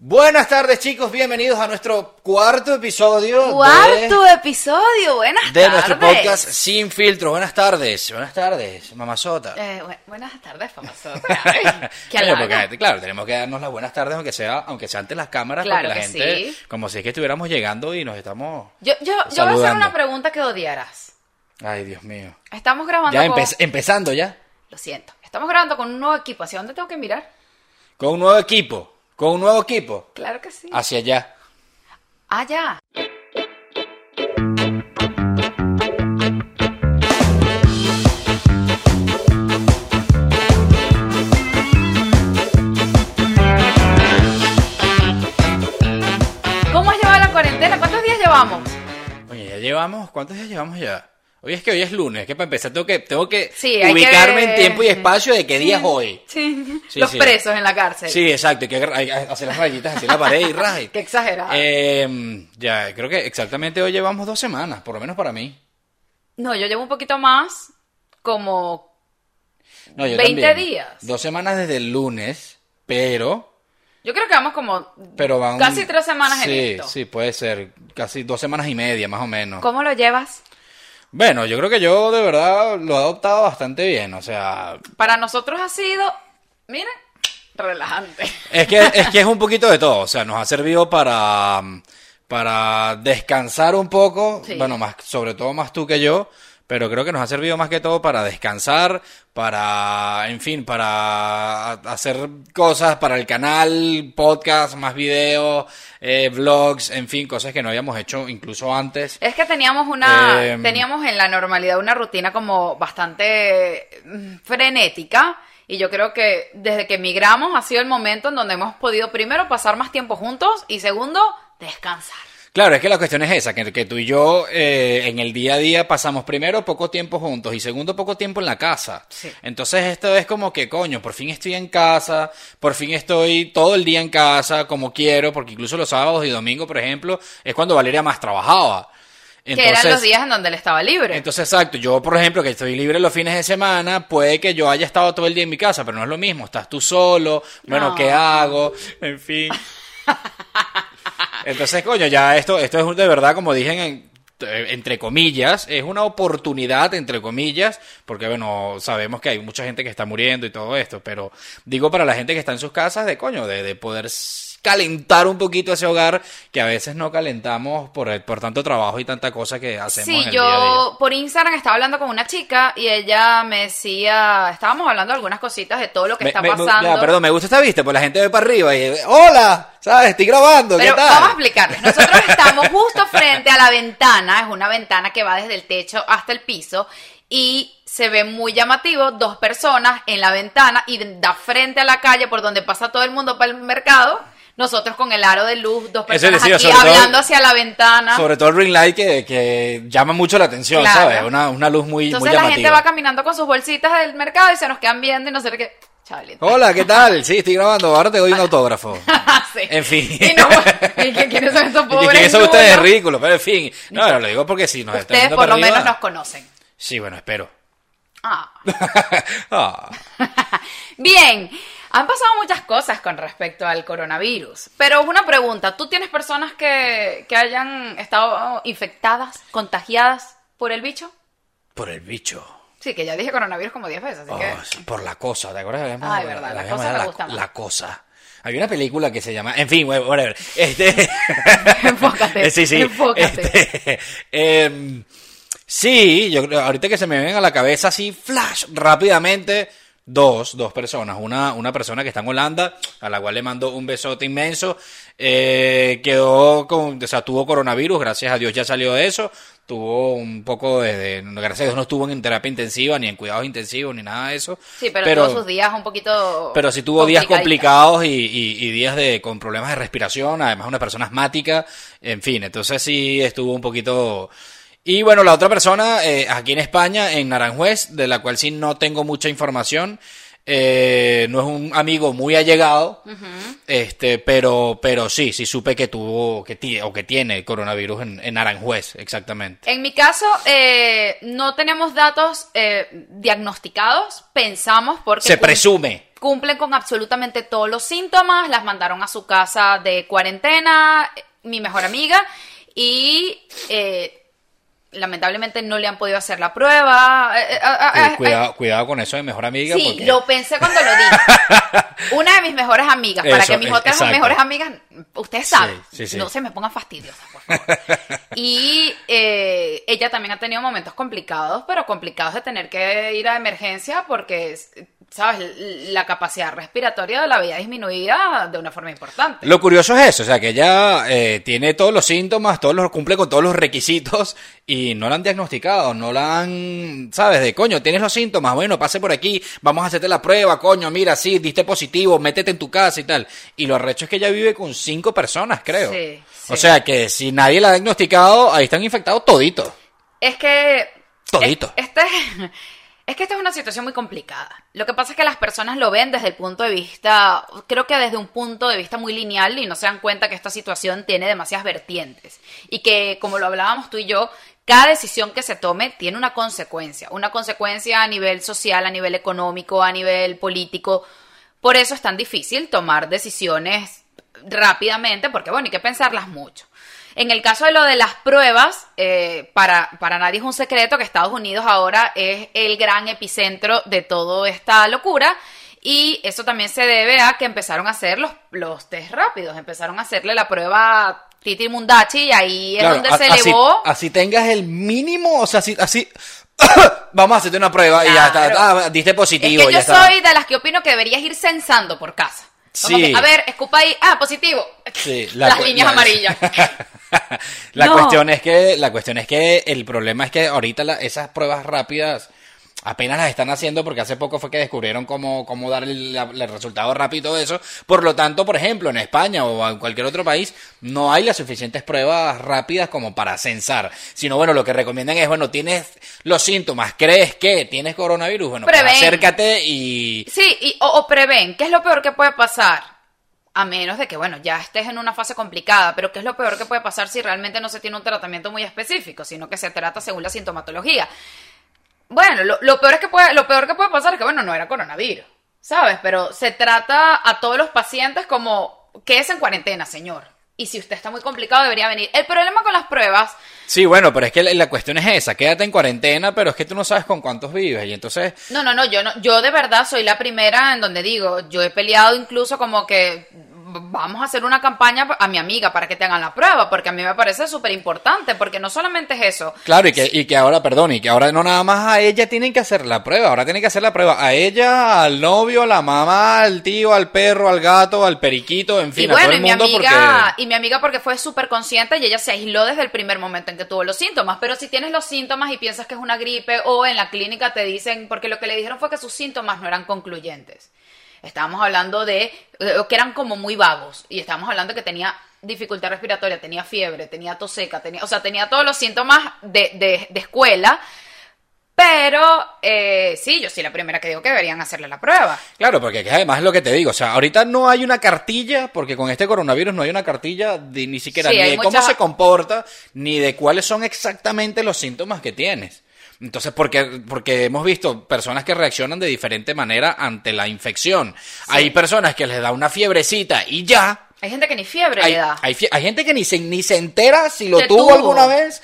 Buenas tardes chicos, bienvenidos a nuestro cuarto episodio Cuarto episodio, buenas de, de tardes. nuestro podcast Sin Filtro. Buenas tardes, buenas tardes, mamazota. Eh, bu- buenas tardes, porque, claro, tenemos que darnos las buenas tardes aunque sea, aunque sea ante las cámaras, Claro porque la gente, sí. como si es que estuviéramos llegando y nos estamos... Yo, yo, yo voy a hacer una pregunta que odiarás. Ay, Dios mío. Estamos grabando Ya con... empe- empezando ya, Lo siento. Estamos grabando con un nuevo equipo. ¿Hacia dónde tengo que mirar? con un nuevo equipo, con un nuevo equipo, Claro que sí. hacia allá. Ya. ¿Cómo has llevado la cuarentena? ¿Cuántos días llevamos? Oye, ya llevamos, ¿cuántos días llevamos ya? Hoy es que hoy es lunes, que para empezar tengo que, tengo que Sí, ubicarme que- en tiempo y espacio de qué día es hoy. Sí. Sí, Los sí. presos en la cárcel. Sí, exacto, hay que hacer las rayitas en la pared y ray. Qué exagerado. Eh, ya, creo que exactamente hoy llevamos dos semanas, por lo menos para mí. No, yo llevo un poquito más, como No, yo 20 también. días. Dos semanas desde el lunes, pero... Yo creo que vamos como pero van casi tres semanas sí, en esto. Sí, puede ser, casi dos semanas y media más o menos. ¿Cómo lo llevas? Bueno, yo creo que yo de verdad lo he adoptado bastante bien, o sea, Para nosotros ha sido, miren, relajante. Es que, es que es un poquito de todo, o sea, nos ha servido para, para descansar un poco, Sí. bueno, más, sobre todo más tú que yo, pero creo que nos ha servido más que todo para descansar, para, en fin, para hacer cosas para el canal, podcast, más videos, eh, vlogs, en fin, cosas que no habíamos hecho incluso antes. Es que teníamos una, Eh, teníamos en la normalidad una rutina como bastante mm, frenética. Y yo creo que desde que emigramos ha sido el momento en donde hemos podido primero pasar más tiempo juntos y segundo, descansar. Claro, es que la cuestión es esa, que, que tú y yo eh, en el día a día pasamos primero poco tiempo juntos y segundo poco tiempo en la casa. Sí. Entonces esto es como que, coño, por fin estoy en casa, por fin estoy todo el día en casa como quiero, porque incluso los sábados y domingos, por ejemplo, es cuando Valeria más trabajaba. que eran los días en donde él estaba libre. Entonces, exacto, yo por ejemplo que estoy libre los fines de semana, puede que yo haya estado todo el día en mi casa, pero no es lo mismo, estás tú solo, bueno, No. ¿qué hago? En fin. Entonces, coño, ya esto, esto es de verdad, como dije, eh, entre comillas, es una oportunidad, entre comillas, porque bueno, sabemos que hay mucha gente que está muriendo y todo esto, pero digo para la gente que está en sus casas, de coño, de, de poder calentar un poquito ese hogar que a veces no calentamos por, por tanto trabajo y tanta cosa que hacemos Sí, en el día a día. yo por Instagram estaba hablando con una chica y ella me decía, estábamos hablando de algunas cositas de todo lo que Me- está me- pasando. ya, perdón, me gusta esta vista, pues la gente ve para arriba y hola, ¿sabes? Estoy grabando, ¿qué Pero tal? vamos a explicarles. Nosotros estamos justo frente a la ventana, es una ventana que va desde el techo hasta el piso y se ve muy llamativo dos personas en la ventana y da frente a la calle por donde pasa todo el mundo para el mercado. Nosotros con el aro de luz, dos personas decía, aquí todo- hablando hacia la ventana. Sobre todo el ring light que, que llama mucho la atención, Claro. ¿sabes? Una, una luz muy, Entonces muy la llamativa. gente va caminando con sus bolsitas del mercado y se nos quedan viendo y no sé qué. Chavalito. Hola, ¿qué tal? Sí, estoy grabando, ahora te doy un autógrafo. Sí. En fin. Y, no, ¿y qué- quiénes son estos ¿Y pobres? quiénes son ustedes? Ridículos, pero en fin. No, no, lo digo porque si nos están Ustedes por lo menos nos conocen. Sí, bueno, espero. Ah. Ah. Bien, han pasado muchas cosas con respecto al coronavirus, pero una pregunta, ¿tú tienes personas que, que hayan estado infectadas, contagiadas por el bicho? Por el bicho. Sí, que ya dije coronavirus como 10 veces, así Oh, que... por la cosa, ¿te acuerdas? Ay, verdad, la habíamos cosa me la, gusta más. la cosa. Había una película que se llama, en fin, whatever. Este, Enfócate, sí, sí. enfócate. Este, em, sí, yo creo, ahorita que se me ven a la cabeza así, flash, rápidamente, dos, dos personas. Una, una persona que está en Holanda, a la cual le mando un besote inmenso, eh, quedó con, o sea, tuvo coronavirus, gracias a Dios ya salió de eso, tuvo un poco de, de- gracias a Dios no estuvo en terapia intensiva, ni en cuidados intensivos, ni nada de eso. Sí, pero, tuvo sus días un poquito... Pero sí tuvo días complicados y, y- y días de con problemas de respiración, además una persona asmática, en fin, entonces sí estuvo un poquito... Y bueno, la otra persona, eh, aquí en España, en Naranjuez, de la cual sí no tengo mucha información, eh, no es un amigo muy allegado, este, pero, pero sí, sí supe que tuvo, que tiene, o que tiene coronavirus en, en Aranjuez, exactamente. En mi caso, eh, no tenemos datos eh, diagnosticados, pensamos porque... Se presume. cumplen con absolutamente todos los síntomas, las mandaron a su casa de cuarentena, mi mejor amiga, y eh, lamentablemente no le han podido hacer la prueba. Eh, eh, ah, ah, cuidado, cuidado con eso de mejor amiga. Sí, lo pensé cuando lo dije. Una de mis mejores amigas, para que mis otras mejores amigas, ustedes saben, no se me pongan fastidiosas, por favor. y ella también ha tenido momentos complicados, pero complicados de tener que ir a emergencia porque ¿sabes? La capacidad respiratoria de la vida disminuida de una forma importante. Lo curioso es eso, o sea, que ella eh, tiene todos los síntomas, todos los, cumple con todos los requisitos y no la han diagnosticado, no la han, ¿sabes? De coño, tienes los síntomas, bueno, pase por aquí, vamos a hacerte la prueba, coño, mira, sí, diste positivo, métete en tu casa y tal. Y lo arrecho es que ella vive con cinco personas, creo. Sí, O sea, que si nadie la ha diagnosticado, ahí están infectados toditos. Es que... Todito. Este... Es que esta es una situación muy complicada. Lo que pasa es que las personas lo ven desde el punto de vista, creo que desde un punto de vista muy lineal y no se dan cuenta que esta situación tiene demasiadas vertientes y que, como lo hablábamos tú y yo, cada decisión que se tome tiene una consecuencia, una consecuencia a nivel social, a nivel económico, a nivel político. Por eso es tan difícil tomar decisiones rápidamente, porque bueno, hay que pensarlas mucho. En el caso de lo de las pruebas, eh, para, para nadie es un secreto que Estados Unidos ahora es el gran epicentro de toda esta locura. Y eso también se debe a que empezaron a hacer los, los test rápidos, empezaron a hacerle la prueba Titi Mundachi y ahí es donde se elevó. Así tengas el mínimo, o sea, así, así vamos a hacerte una prueba y ya está, ah, diste positivo. Es que yo soy de las que opino que deberías ir censando por casa. sí. a ver, escupa ahí, ah, positivo. Sí, Las líneas amarillas. la cuestión es que la cuestión es que el problema es que ahorita esas pruebas rápidas apenas las están haciendo porque hace poco fue que descubrieron cómo, cómo dar el, resultado rápido y todo eso. Por lo tanto, por ejemplo, en España o en cualquier otro país no hay las suficientes pruebas rápidas como para censar. Sino, bueno, lo que recomiendan es, bueno, tienes los síntomas, crees que tienes coronavirus, bueno, pues acércate y... Sí, y, o, o prevén, ¿qué es lo peor que puede pasar? A menos de que, bueno, ya estés en una fase complicada, pero ¿qué es lo peor que puede pasar si realmente no se tiene un tratamiento muy específico, sino que se trata según la sintomatología? Bueno, lo, peor, es que puede, lo peor que puede pasar es que, bueno, no era coronavirus, ¿sabes? Pero se trata a todos los pacientes como, que es en cuarentena, señor? Y si usted está muy complicado, debería venir. El problema con las pruebas. Sí, bueno, pero es que la, cuestión es esa. Quédate en cuarentena, pero es que tú no sabes con cuántos vives. Y entonces. No, no, no. Yo, no, yo de verdad soy la primera en donde digo. Yo he peleado incluso como que vamos a hacer una campaña a mi amiga para que te hagan la prueba, porque a mí me parece súper importante, porque no solamente es eso. Claro, y que, y que ahora, perdón, y que ahora no nada más a ella tienen que hacer la prueba, ahora tienen que hacer la prueba a ella, al novio, a la mamá, al tío, al perro, al gato, al periquito, en fin, a todo el mundo mi amiga, Y mi amiga porque fue súper consciente y ella se aisló desde el primer momento en que tuvo los síntomas, pero si tienes los síntomas y piensas que es una gripe o en la clínica te dicen, porque lo que le dijeron fue que sus síntomas no eran concluyentes. Estábamos hablando de eh, que eran como muy vagos y estábamos hablando de que tenía dificultad respiratoria, tenía fiebre, tenía tos seca, tenía, o sea, tenía todos los síntomas de, de, escuela. Pero eh, sí, yo soy la primera que digo que deberían hacerle la prueba. Claro, porque además es lo que te digo. O sea, ahorita no hay una cartilla, porque con este coronavirus no hay una cartilla de, ni siquiera ni de cómo se comporta, ni de cuáles son exactamente los síntomas que tienes. Entonces, porque, porque hemos visto personas que reaccionan de diferente manera ante la infección. Hay personas que les da una fiebrecita y ya. Hay gente que ni fiebre le da. Hay, gente que ni se, ni se entera si lo tuvo, alguna vez.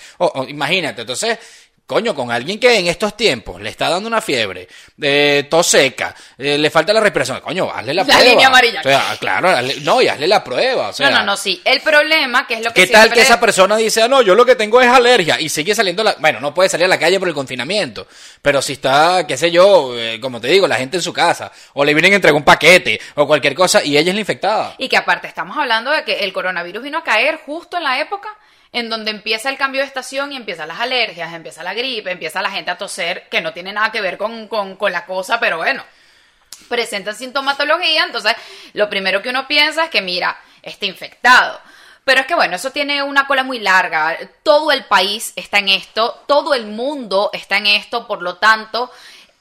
imagínate, entonces Coño, con alguien que en estos tiempos le está dando una fiebre, de tos seca, eh, le falta la respiración, coño, hazle la, prueba. La línea amarilla. claro, no, y hazle la prueba. O sea, no, no, no, sí. El problema, que es lo que ¿Qué tal que esa persona dice, ah, no, yo lo que tengo es alergia y sigue saliendo, la... bueno, no puede salir a la calle por el confinamiento, pero si está, qué sé yo, eh, como te digo, la gente en su casa, o le vienen a entregar un paquete, o cualquier cosa, y ella es la infectada. Y que aparte estamos hablando de que el coronavirus vino a caer justo en la época en donde empieza el cambio de estación y empiezan las alergias, empieza la gripe, empieza la gente a toser, que no tiene nada que ver con, la cosa, pero bueno, presentan sintomatología, entonces lo primero que uno piensa es que, mira, está infectado. Pero es que bueno, eso tiene una cola muy larga. Todo el país está en esto, todo el mundo está en esto, por lo tanto,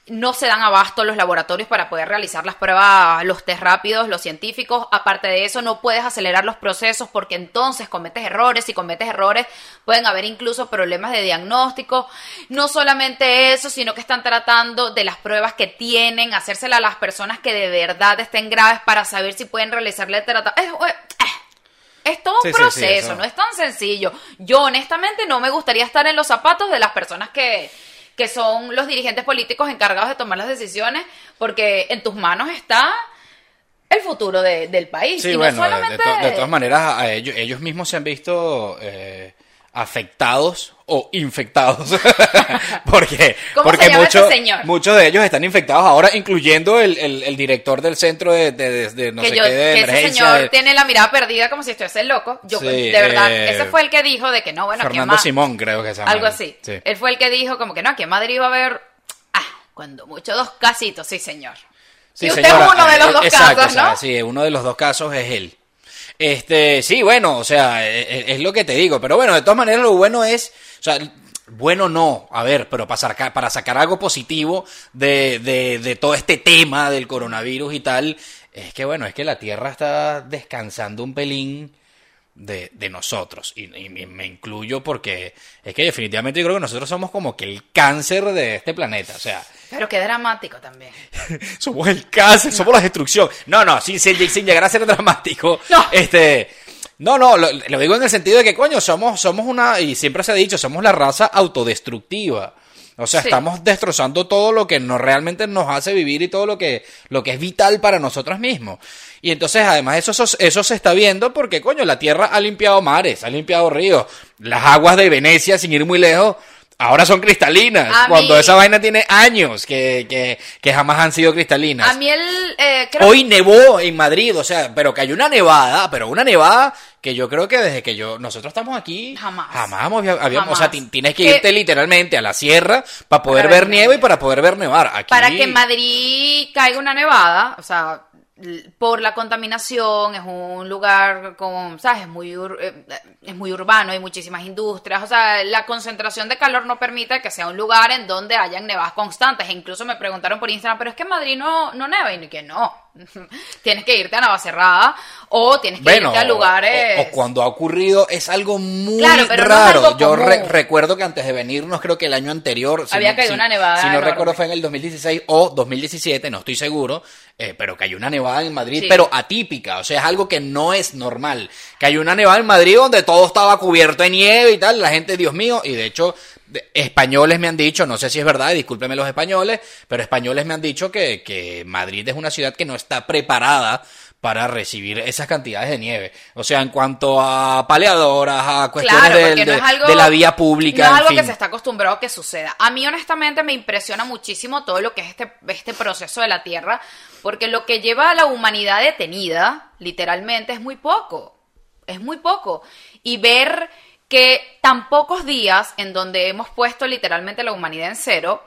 no se dan abasto los laboratorios para poder realizar las pruebas, los test rápidos, los científicos. Aparte de eso, no puedes acelerar los procesos porque entonces cometes errores. Si cometes errores, pueden haber incluso problemas de diagnóstico. No solamente eso, sino que están tratando de las pruebas que tienen, hacérselas a las personas que de verdad estén graves para saber si pueden realizarle tratamiento. Es, es todo un Sí, sí, sí, proceso, eso. no es tan sencillo. Yo honestamente no me gustaría estar en los zapatos de las personas que, que son los dirigentes políticos encargados de tomar las decisiones, porque en tus manos está el futuro de- del país. Sí, y bueno, no de- de, solamente... to- de todas maneras, a ellos, ellos mismos se han visto eh, afectados o infectados. porque ¿Cómo porque se llama muchos- este señor? muchos de ellos están infectados ahora, incluyendo el, el- el director del centro de, de- de- de no que, sé yo, qué de que ese emergencia. señor de- tiene la mirada perdida como si estuviese loco. Yo, Sí, de verdad, eh, ese fue el que dijo de que no, bueno, aquí en Fernando Ma- Simón, creo que se llama. Algo así. Sí. Él fue el que dijo como que no, aquí en Madrid va a haber, ah, cuando mucho dos casitos, sí señor. Sí, y usted señora, es uno de los eh, dos exacto, casos, o sea, ¿no? sí, uno de los dos casos es él. Este, sí, bueno, o sea, e- e- es, lo que te digo, pero bueno, de todas maneras lo bueno es, o sea, bueno no, a ver, pero para sacar, para sacar algo positivo de, de, de todo este tema del coronavirus y tal, es que bueno, es que la Tierra está descansando un pelín de, de nosotros. Y, y me- incluyo porque es que definitivamente yo creo que nosotros somos como que el cáncer de este planeta. O sea, Pero qué dramático también. somos el cáncer, somos la destrucción. No, no, sin, sin, sin llegar a ser dramático. No. Este. No, no, lo, lo digo en el sentido de que, coño, somos, somos una, y siempre se ha dicho, somos la raza autodestructiva. O sea, Sí. estamos destrozando todo lo que nos, realmente nos hace vivir y todo lo que, lo que es vital para nosotros mismos. Y entonces, además, eso, eso, eso se está viendo porque, coño, la Tierra ha limpiado mares, ha limpiado ríos. Las aguas de Venecia, sin ir muy lejos, ahora son cristalinas. A cuando mí- esa vaina tiene años que, que, que jamás han sido cristalinas. A mí el... eh, creo Hoy nevó en Madrid, o sea, pero que hay una nevada, pero una nevada que yo creo que desde que yo nosotros estamos aquí Jamás. jamás hemos- habíamos, o sea, Jamás. ti- tienes que Que- irte literalmente a la sierra para poder Para ver nieve y para poder ver nevar. Aquí para que en Madrid caiga una nevada, o sea, por la contaminación, es un lugar con, ¿sabes? Es muy, ur- eh, es muy urbano, hay muchísimas industrias, o sea, la concentración de calor no permite que sea un lugar en donde hayan nevadas constantes. E incluso me preguntaron por Instagram, pero es que Madrid no, no neva, y que no. tienes que irte a Navacerrada o tienes que Bueno, irte a lugares... o, o cuando ha ocurrido es algo muy Claro, pero no es raro. algo Yo re- recuerdo que antes de venirnos, creo que el año anterior, si Había no- caído si- una nevada Si no recuerdo fue en el 2016 o 2017, no estoy seguro, eh, pero cayó una nevada en Madrid, Sí. pero atípica, o sea, es algo que no es normal. Cayó una nevada en Madrid donde todo estaba cubierto de nieve y tal, la gente, Dios mío, y de hecho españoles me han dicho, no sé si es verdad, y discúlpeme los españoles, pero españoles me han dicho que, que Madrid es una ciudad que no está preparada para recibir esas cantidades de nieve. O sea, en cuanto a paleadoras, a cuestiones Claro, del- porque no de, es algo, de la vía pública, No es en algo fin. que se está acostumbrado a que suceda. A mí, honestamente, me impresiona muchísimo todo lo que es este, este proceso de la Tierra, porque lo que lleva a la humanidad detenida, literalmente, es muy poco. Es muy poco. Y ver que tan pocos días en donde hemos puesto literalmente la humanidad en cero,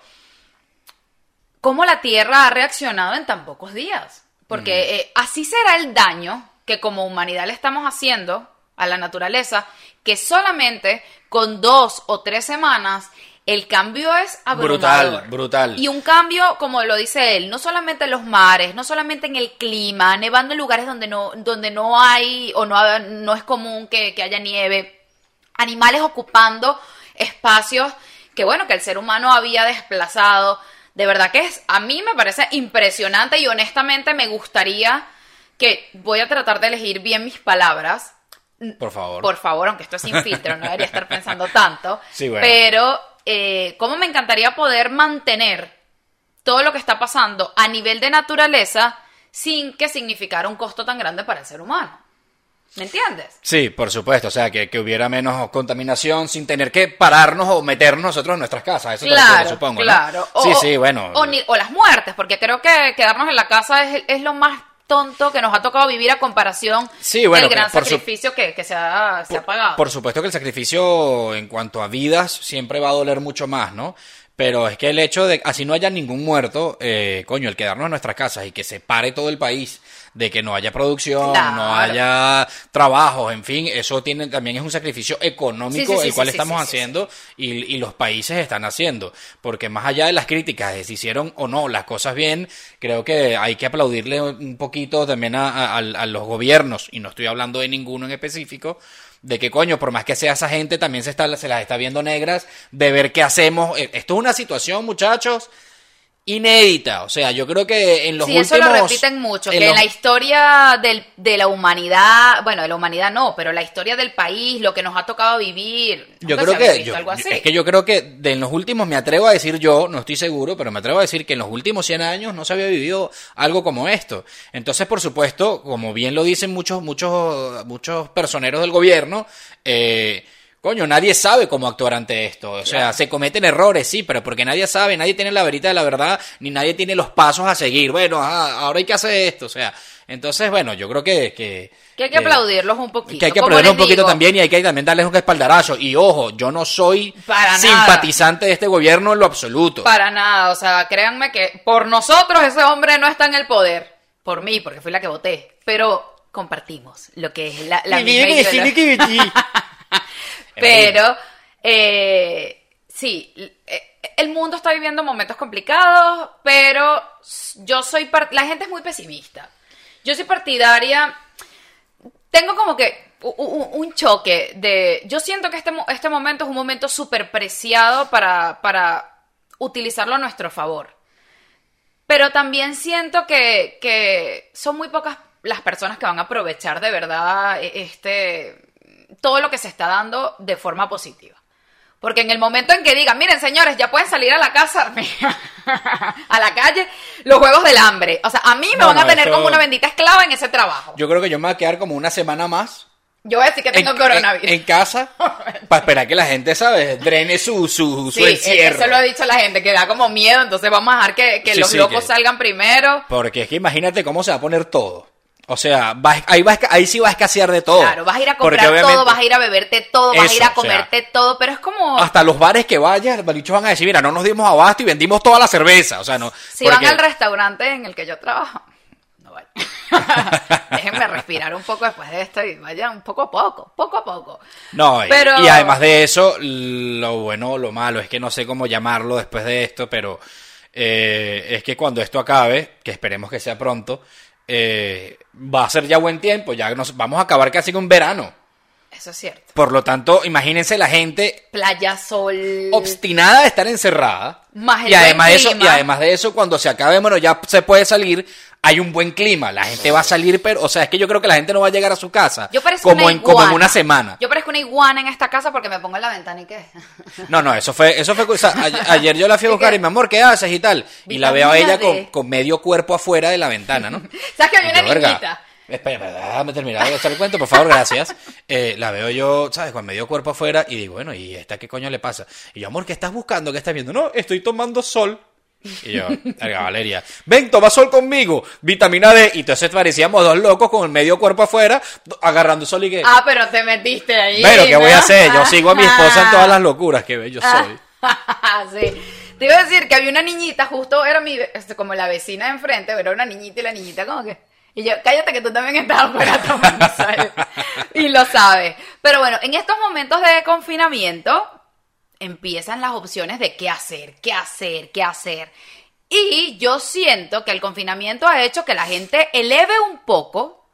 cómo la Tierra ha reaccionado en tan pocos días. Porque eh, así será el daño que como humanidad le estamos haciendo a la naturaleza, que solamente con dos o tres semanas el cambio es abrumador. Brutal, brutal. Y un cambio, como lo dice él, no solamente en los mares, no solamente en el clima, nevando en lugares donde no, donde no hay o no, no es común que, que haya nieve, animales ocupando espacios que bueno, que el ser humano había desplazado. De verdad que es, a mí me parece impresionante y honestamente me gustaría que voy a tratar de elegir bien mis palabras. Por favor. Por favor, aunque esto es sin filtro, no debería estar pensando tanto. Sí, bueno. Pero, eh, ¿cómo me encantaría poder mantener todo lo que está pasando a nivel de naturaleza sin que significara un costo tan grande para el ser humano? ¿Me entiendes? Sí, por supuesto, o sea, que, que hubiera menos contaminación sin tener que pararnos o meternos nosotros en nuestras casas, eso Claro, refieres, supongo, ¿no? claro. O- sí, sí, bueno. O, ni- o las muertes, porque creo que quedarnos en la casa es, es lo más tonto que nos ha tocado vivir a comparación Sí, bueno, del gran por su- sacrificio que, que se, ha, se ha pagado. Por supuesto que el sacrificio en cuanto a vidas siempre va a doler mucho más, ¿no? Pero es que el hecho de, así no haya ningún muerto, eh, coño, el quedarnos en nuestras casas y que se pare todo el país de que no haya producción, Claro. no haya trabajos, en fin, eso tiene también es un sacrificio económico Sí, sí, sí, el cual estamos haciendo Y, y los países están haciendo, porque más allá de las críticas de si hicieron o no las cosas bien, creo que hay que aplaudirle un poquito también a, a- a- los gobiernos, y no estoy hablando de ninguno en específico, de que coño, por más que sea esa gente, también se, está, se las está viendo negras, de ver qué hacemos. Eh, Esto es una situación, muchachos, inédita. O sea, yo creo que en los sí, últimos... eso lo repiten mucho, en que en la historia del, de la humanidad, bueno, de la humanidad no, pero la historia del país, lo que nos ha tocado vivir, Yo creo que yo- algo así. es que yo creo que de en los últimos me atrevo a decir yo, no estoy seguro, pero me atrevo a decir que en los últimos 100 años no se había vivido algo como esto. Entonces, por supuesto, como bien lo dicen muchos muchos muchos personeros del gobierno, eh, coño, nadie sabe cómo actuar ante esto. O sea, se cometen errores, sí, pero porque nadie sabe, nadie tiene la verita de la verdad, ni nadie tiene los pasos a seguir. Bueno, ah, ahora hay que hacer esto, o sea, entonces, bueno, yo creo que que, que hay que aplaudirlos un poquito. que hay que como aplaudirlo les un poquito digo. también y hay que también darles un espaldarazo. Y ojo, yo no soy Para nada. simpatizante de este gobierno en lo absoluto. Para nada, o sea, créanme que por nosotros ese hombre no está en el poder. Por mí, porque fui la que voté. Pero compartimos lo que es la, la misma. Pero, eh, sí, eh, el mundo está viviendo momentos complicados, pero yo soy, la gente es muy pesimista. Yo soy partidaria, tengo como que un choque de, yo siento que este, este momento es un momento súper preciado para, para utilizarlo a nuestro favor. Pero también siento que, son muy pocas las personas que van a aprovechar de verdad e- este todo lo que se está dando de forma positiva. Porque en el momento en que digan, miren señores, ya pueden salir a la casa, a la calle, los juegos del hambre. O sea, a mí me No, van a tener eso- como una bendita esclava en ese trabajo. Yo, Yo creo que yo me voy a quedar como una semana más voy a decir que tengo en, coronavirus. en- en casa para esperar que la gente, ¿sabes? Drene su, su, su sí, encierro. eso lo ha dicho la gente, que da como miedo, entonces vamos a dejar que, que Sí, los sí, locos que- salgan primero. Porque es que imagínate cómo se va a poner todo. O sea, va- ahí, va, a esca- ahí sí va a escasear de todo. Claro, vas a ir a comprar todo, vas a ir a beberte todo, vas a ir a o sea, comerte todo, pero es como... Hasta los bares que vayas, los bichos van a decir, mira, no nos dimos abasto y vendimos toda la cerveza. O sea, no. Si porque- van al restaurante en el que yo trabajo, no vayan. Déjenme respirar un poco después de esto y vayan poco a poco, poco a poco. No, Pero- y además de eso, lo bueno o lo malo, es que no sé cómo llamarlo después de esto, pero eh, es que cuando esto acabe, que esperemos que sea pronto, eh, va a ser ya buen tiempo, ya nos vamos a acabar casi con verano. Eso es cierto. Por lo tanto, imagínense la gente Playa, sol. obstinada de estar encerrada. Más el y además de eso, y además de eso, cuando se acabe, bueno, ya se puede salir, hay un buen clima, la gente va a salir, pero, o sea, es que yo creo que la gente no va a llegar a su casa Yo parezco como una en, como en iguana. una semana. Yo parezco una iguana en esta casa porque me pongo en la ventana y qué. No, no, eso fue, eso fue, o sea, ayer yo la fui a ¿Y buscar y mi amor, ¿qué haces y tal? Y la veo a ella con, con medio cuerpo afuera de la ventana, ¿no? ¿Sabes que había una yo, verga, niñita? Espera, déjame terminar de echar el cuento, por favor, gracias. Eh, la veo yo, ¿sabes? Con medio cuerpo afuera y digo, bueno, ¿y esta qué coño le pasa? Y yo, amor, ¿qué estás buscando? ¿Qué estás viendo? No, estoy tomando sol. Y yo, Valeria, ven, toma sol conmigo, vitamina D. Y entonces parecíamos dos locos con el medio cuerpo afuera, agarrando sol y que... Ah, pero te metiste ahí. Pero, ¿qué voy a hacer? Yo sigo a mi esposa en todas las locuras que bello soy. sí. Te iba a decir que había una niñita, justo era mi, este, como la vecina de enfrente, pero era una niñita y la niñita como que... Y yo, cállate que tú también estabas afuera tomando sol. Y lo sabes. Pero bueno, en estos momentos de confinamiento empiezan las opciones de qué hacer, qué hacer, qué hacer. Y yo siento que el confinamiento ha hecho que la gente eleve un poco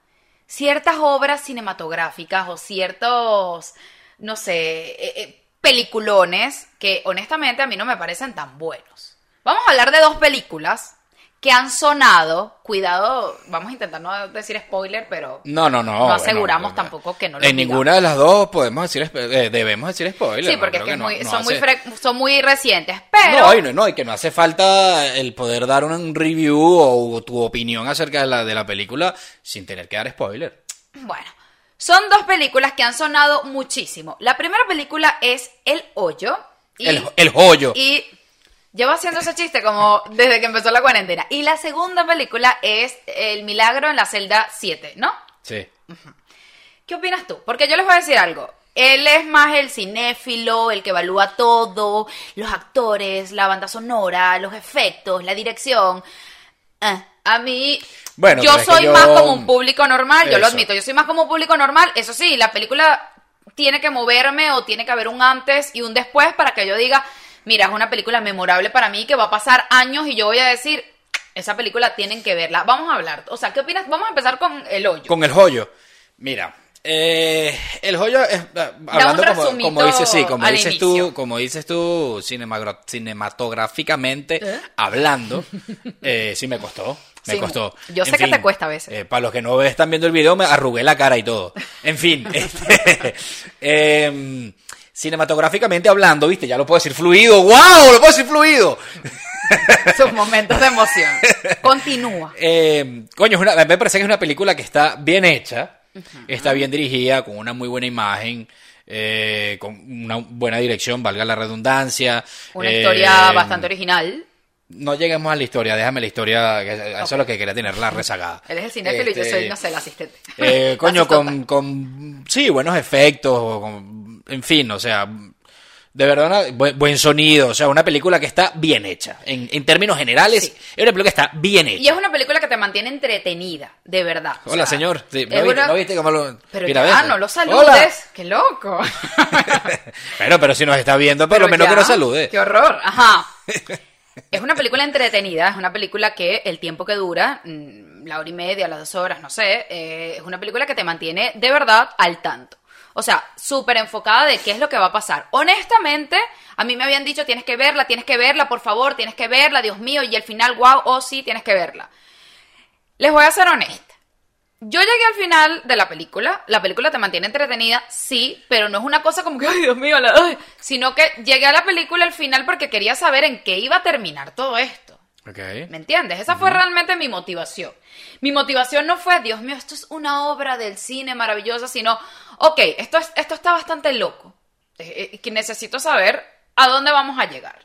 ciertas obras cinematográficas o ciertos, no sé, eh, eh, peliculones que honestamente a mí no me parecen tan buenos. Vamos a hablar de dos películas que han sonado, cuidado, vamos a intentar no decir spoiler, pero No, no, no. No aseguramos no, tampoco que no lo En digamos. ninguna de las dos podemos decir, eh, debemos decir spoiler. sí, porque es que muy- son, muy hace- son muy recientes, pero... No, y no, no, y que no hace falta el poder dar un review o tu opinión acerca de la, de la película sin tener que dar spoiler. Bueno, son dos películas que han sonado muchísimo. La primera película es El Hoyo. Y, El, el joyo. y llevo haciendo ese chiste como desde que empezó la cuarentena. Y la segunda película es El Milagro en la celda 7, ¿no? Sí. ¿Qué opinas tú? Porque yo les voy a decir algo. Él es más el cinéfilo, el que evalúa todo, los actores, la banda sonora, los efectos, la dirección. ah, a mí Bueno, yo soy yo- más como un público normal, yo lo admito, yo soy más como un público normal, eso sí, la película tiene que moverme o tiene que haber un antes y un después para que yo diga, mira, es una película memorable para mí que va a pasar años y yo voy a decir, esa película tienen que verla. Vamos a hablar, o sea, ¿qué opinas? Vamos a empezar con El Hoyo. Con el joyo. Mira, eh, el joyo es eh, hablando como, como dices, sí, como dices inicio. tú, como dices tú, cinematográficamente ¿Eh? hablando, eh, sí me costó. Me Sí, costó. yo sé que te cuesta a veces. eh, para los que no están viendo el video, me arrugué la cara y todo. En fin, este, em, cinematográficamente hablando, viste, ya lo puedo decir fluido. ¡Wow! Lo puedo decir fluido. Sus momentos de emoción. Continúa. Eh, coño, una- me parece que es una película que está bien hecha, está bien dirigida, con una muy buena imagen, eh, con una buena dirección, valga la redundancia. Una Eh, historia bastante original. No lleguemos a la historia, déjame la historia, que eso es lo que quería tener, la rezagada. Él es el cinéfilo y yo Este, soy, no sé, el asistente. eh, coño, con, con, sí, buenos efectos, con- en fin, o sea, de verdad, una- buen, sonido, o sea, una película que está bien hecha. En, en términos generales, Sí. es una película que está bien hecha. Y es una película que te mantiene entretenida, de verdad. O Hola, sea, señor. Sí, ¿no, viste, una- no viste cómo lo.? Pero ya, no lo Hola. saludes. ¡Qué loco! Bueno, pero si nos está viendo, por lo menos que nos salude. ¡Qué horror! Ajá. Es una película entretenida, es una película que el tiempo que dura, mm, la hora y media, las dos horas, no sé, eh, es una película que te mantiene de verdad al tanto. O sea, súper enfocada de qué es lo que va a pasar. Honestamente, a mí me habían dicho, tienes que verla, tienes que verla, por favor, tienes que verla, Dios mío, y al final, wow, oh sí, tienes que verla. Les voy a ser honesta. Yo llegué al final de la película, la película te mantiene entretenida, sí, pero no es una cosa como que, ay Dios mío, la- ay", sino que llegué a la película al final porque quería saber en qué iba a terminar todo esto. ¿Me entiendes? Esa fue realmente mi motivación. Mi motivación no fue, Dios mío, esto es una obra del cine maravillosa, sino, ok, esto, es, esto está bastante loco, eh, que necesito saber a dónde vamos a llegar.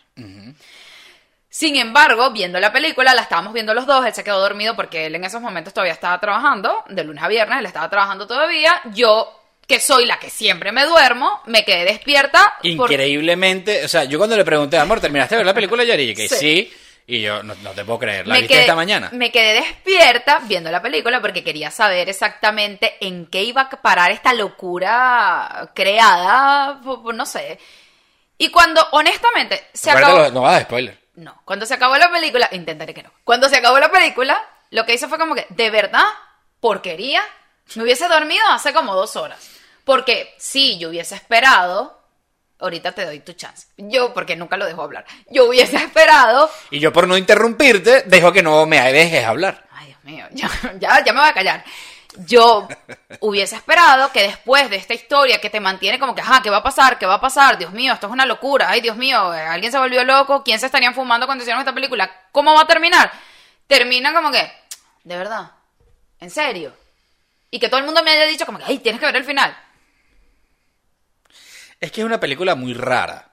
Sin embargo, viendo la película, la estábamos viendo los dos, él se quedó dormido porque él en esos momentos todavía estaba trabajando, de lunes a viernes, él estaba trabajando todavía, yo, que soy la que siempre me duermo, me quedé despierta. por- Increíblemente, o sea, yo cuando le pregunté, amor, ¿terminaste de ver la película ayer? Y que Sí. sí. Y yo, no, no te puedo creer, ¿la me viste quedé, esta mañana? me quedé despierta viendo la película porque quería saber exactamente en qué iba a parar esta locura creada, no sé. Y cuando, honestamente, se acabó... lo- no va a dar spoiler. No, cuando se acabó la película, intentaré que no. Cuando se acabó la película, lo que hice fue como que, de verdad, porquería. Me hubiese dormido hace como dos horas. Porque si yo hubiese esperado, ahorita te doy tu chance. Yo, porque nunca lo dejo hablar. Yo hubiese esperado. Y yo por no interrumpirte, dejo que no me dejes hablar. Ay, Dios mío, ya, ya, ya me voy a callar. Yo hubiese esperado que después de esta historia que te mantiene como que, ajá, ¿qué va a pasar? ¿Qué va a pasar? Dios mío, esto es una locura. Ay, Dios mío, eh, alguien se volvió loco. ¿Quién se estarían fumando cuando hicieron esta película? ¿Cómo va a terminar? Termina como que, de verdad, en serio. Y que todo el mundo me haya dicho como que, ay, tienes que ver el final. Es que es una película muy rara.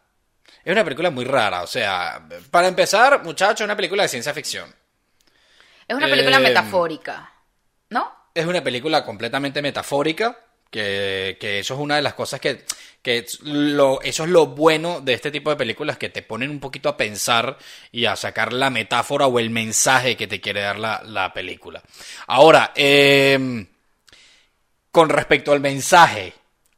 Es una película muy rara. O sea, para empezar, muchachos, es una película de ciencia ficción. Es una película Eh, metafórica, ¿no? Es una película completamente metafórica. Que, que eso es una de las cosas que, que lo, eso es lo bueno de este tipo de películas que te ponen un poquito a pensar y a sacar la metáfora o el mensaje que te quiere dar la, la película. Ahora, eh, con respecto al mensaje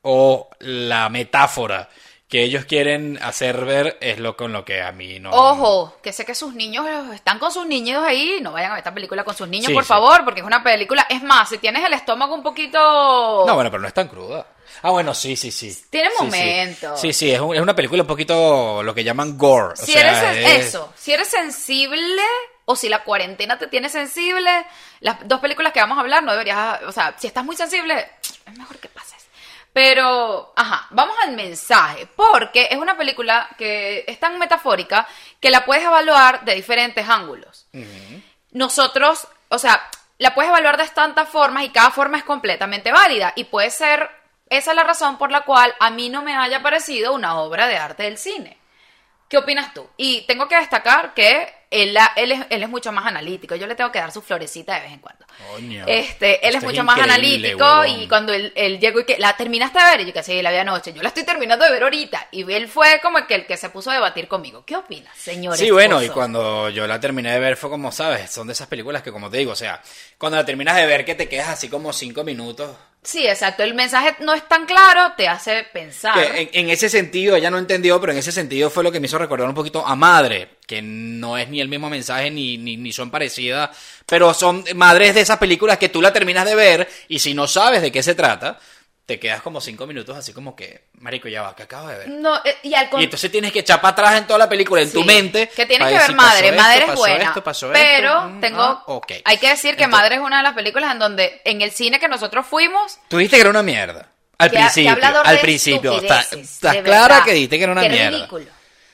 o la metáfora que ellos quieren hacer ver es lo con lo que a mí no. Ojo, que sé que sus niños están con sus niños ahí, no vayan a ver esta película con sus niños, Sí, por sí. favor, porque es una película, es más, si tienes el estómago un poquito... No, bueno, pero no es tan cruda. Ah, bueno, sí, sí, sí. Tiene Sí, momentos. Sí, sí, es, un- es una película un poquito lo que llaman gore. o si sea, eres es- eso, si eres sensible o si la cuarentena te tiene sensible, las dos películas que vamos a hablar no deberías, o sea, si estás muy sensible, es mejor que pases. Pero, ajá, vamos al mensaje, porque es una película que es tan metafórica que la puedes evaluar de diferentes ángulos. Nosotros, o sea, la puedes evaluar de tantas formas y cada forma es completamente válida y puede ser, esa es la razón por la cual a mí no me haya parecido una obra de arte del cine. ¿Qué opinas tú? Y tengo que destacar que él, él, es, él es mucho más analítico. Yo le tengo que dar su florecita de vez en cuando. Coño. Este, él es mucho más analítico huevón. y cuando él, él llegó y que la terminaste de ver y yo que sí, la vi anoche, yo la estoy terminando de ver ahorita y él fue como que el que se puso a debatir conmigo. ¿Qué opinas, señor? Sí, bueno, y cuando yo la terminé de ver fue como, ¿sabes? Son de esas películas que, como te digo, o sea, cuando la terminas de ver que te quedas así como cinco minutos. Sí, exacto. El mensaje no es tan claro, te hace pensar. En, en ese sentido, ella no entendió, pero en ese sentido fue lo que me hizo recordar un poquito a Madre, que no es ni el mismo mensaje ni, ni, ni son parecidas, pero son madres de esas películas que tú la terminas de ver y si no sabes de qué se trata, te quedas como cinco minutos así como que, marico, ya va, que acabo de ver. No, eh, y al Y contrario. entonces tienes que echar para atrás en toda la película, en tu mente. Que tienes que ver Madre. esto, Madre es buena. esto, pasó pero esto, mm, tengo. ah, ok. Hay que decir que Entonces- Madre es una de las películas en donde en el cine que nosotros fuimos. Tú dijiste que era una mierda. Al que ha- que principio. al principio. Estás de clara verdad. que dijiste que era una mierda. ridículo.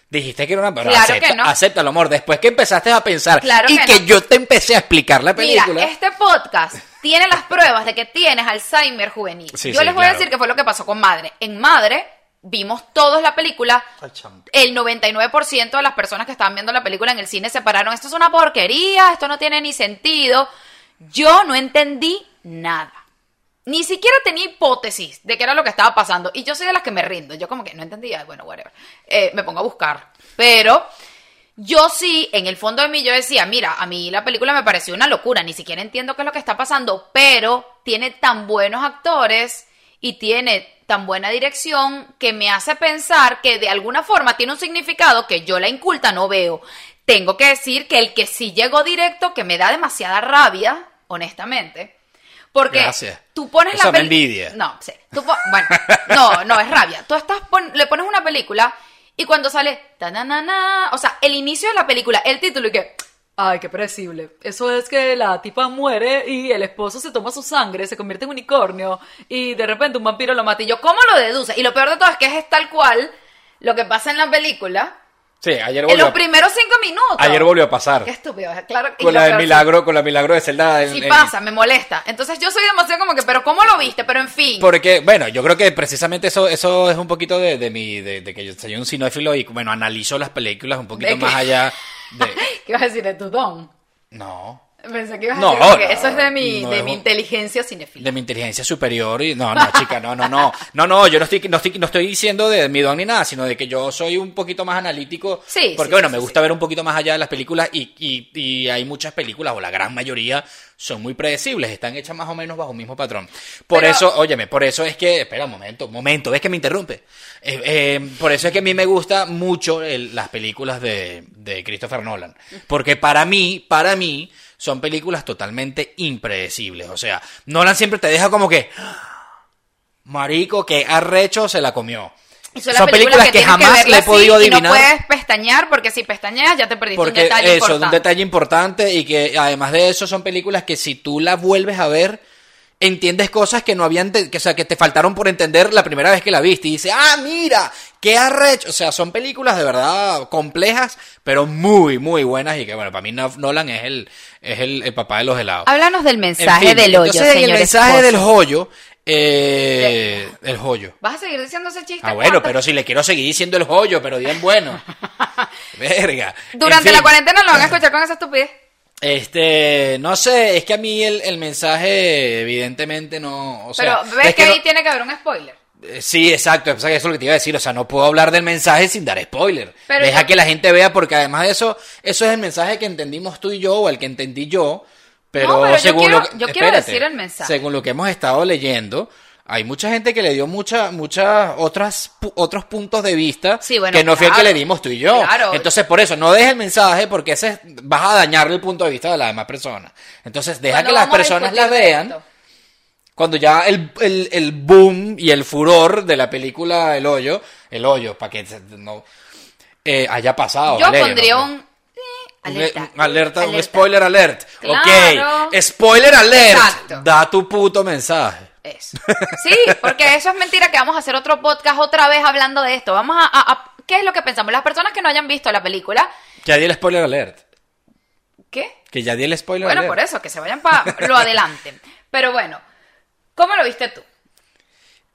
Dijiste que era una pero Claro acepta- que no. Acéptalo, amor. Después que empezaste a pensar Claro y que que no. yo te empecé a explicar la película. Mira, este podcast tiene las pruebas de que tienes Alzheimer juvenil. Sí, Yo sí, les voy a decir que fue lo que pasó con Madre. En Madre vimos todos la película. El 99% de las personas que estaban viendo la película en el cine se pararon. Esto es una porquería, esto no tiene ni sentido. Yo no entendí nada. Ni siquiera tenía hipótesis de qué era lo que estaba pasando. Y yo soy de las que me rindo. Yo como que no entendía. Bueno, whatever. Eh, me pongo a buscar. Pero yo sí, en el fondo de mí yo decía, mira, a mí la película me pareció una locura. Ni siquiera entiendo qué es lo que está pasando. Pero tiene tan buenos actores y tiene tan buena dirección que me hace pensar que de alguna forma tiene un significado que yo la inculta no veo. Tengo que decir que el que sí llegó directo, que me da demasiada rabia, honestamente, porque Gracias. tú pones Eso la envidia. No, sí. Tú Bueno, no, no, es rabia. Tú estás pon- le pones una película y cuando sale tananana, o sea, el inicio de la película, el título y que Ay, qué predecible. Eso es que la tipa muere y el esposo se toma su sangre, se convierte en unicornio y de repente un vampiro lo mata. y yo, ¿cómo lo deduce? Y lo peor de todo es que es tal cual lo que pasa en la película Sí, ayer en volvió, los primeros cinco minutos. ayer volvió a pasar. Qué estúpido, claro. Con la del milagro, con la milagro de Zelda. en- Sí en- pasa, me molesta. Entonces yo soy demasiado como que, pero ¿cómo lo viste? Pero en fin. Porque, bueno, yo creo que precisamente eso, eso es un poquito de, de mi, de, de que yo soy un cinéfilo y, bueno, analizo las películas un poquito más allá de... ¿Qué ibas a decir de tu don? No. Pensé que ibas a No, decir porque no, eso es de mi, no, de es mi inteligencia cinéfila. De mi inteligencia superior y no, no, chica, no, no, no. No, no, yo no estoy, no estoy, no estoy diciendo de mi don ni nada, sino de que yo soy un poquito más analítico. Sí, Porque sí, bueno, sí, me sí, gusta ver un poquito más allá de las películas y, y, y hay muchas películas, o la gran mayoría, son muy predecibles, están hechas más o menos bajo un mismo patrón. Por Pero- eso, óyeme, por eso es que, espera un momento, un momento, ves que me interrumpe. Eh, eh, por eso es que a mí me gusta mucho el- las películas de, de Christopher Nolan. Porque para mí, para mí, son películas totalmente impredecibles. O sea, Nolan siempre te deja como que, marico, que arrecho se la comió. Y son, Son las películas que jamás verlas le he podido así y adivinar. no puedes pestañear porque si pestañeas ya te perdiste un Porque detalle eso, importante. un detalle importante y que además de eso son películas que si tú las vuelves a ver, entiendes cosas que no habían, que, o sea, que te faltaron por entender la primera vez que la viste y dices, ah, mira, qué arrecho. O sea, son películas de verdad complejas, pero muy, muy buenas y que bueno, para mí No- Nolan es el, es el, el papá de los helados. Háblanos del En mensaje fin, del hoyo, entonces, el mensaje esposo. del joyo, eh, el joyo. ¿Vas a seguir diciendo ese chiste? Ah, bueno, ¿Cuánto? pero si le quiero seguir diciendo el joyo, pero bien bueno. Verga. Durante En la cuarentena lo van a escuchar con esa estupidez. Este, no sé, es que a mí el, el mensaje evidentemente no, o sea, pero ves es que, que ahí tiene que haber un spoiler. eh, sí, exacto, eso es lo que te iba a decir, o sea, no puedo hablar del mensaje sin dar spoiler. Pero Deja yo- que la gente vea porque además de eso, eso es el mensaje que entendimos tú y yo o el que entendí yo, pero, No, pero yo según quiero- lo que, yo quiero espérate, decir el mensaje. Según lo que hemos estado leyendo, hay mucha gente que le dio mucha, muchas otras, pu- otros puntos de vista Sí, bueno, que no fue el que le dimos tú y yo. Claro. Entonces, por eso, no dejes el mensaje porque ese es- vas a dañarle el punto de vista de las demás personas. Entonces, deja Bueno, que las personas la vean esto. cuando ya el, el, el boom y el furor de la película El Hoyo, El Hoyo, para que no eh, haya pasado. Yo pondría No, un... eh, un- alerta. un alerta, un spoiler alert. Claro. Ok, spoiler alert. Exacto. Da tu puto mensaje. Eso. Sí, porque eso es mentira que vamos a hacer otro podcast otra vez hablando de esto. Vamos a, a- a- ¿Qué es lo que pensamos? Las personas que no hayan visto la película, Ya di el spoiler alert. ¿qué? Que ya di el spoiler Bueno, alert. por eso, que se vayan para lo adelante. Pero bueno, ¿cómo lo viste tú?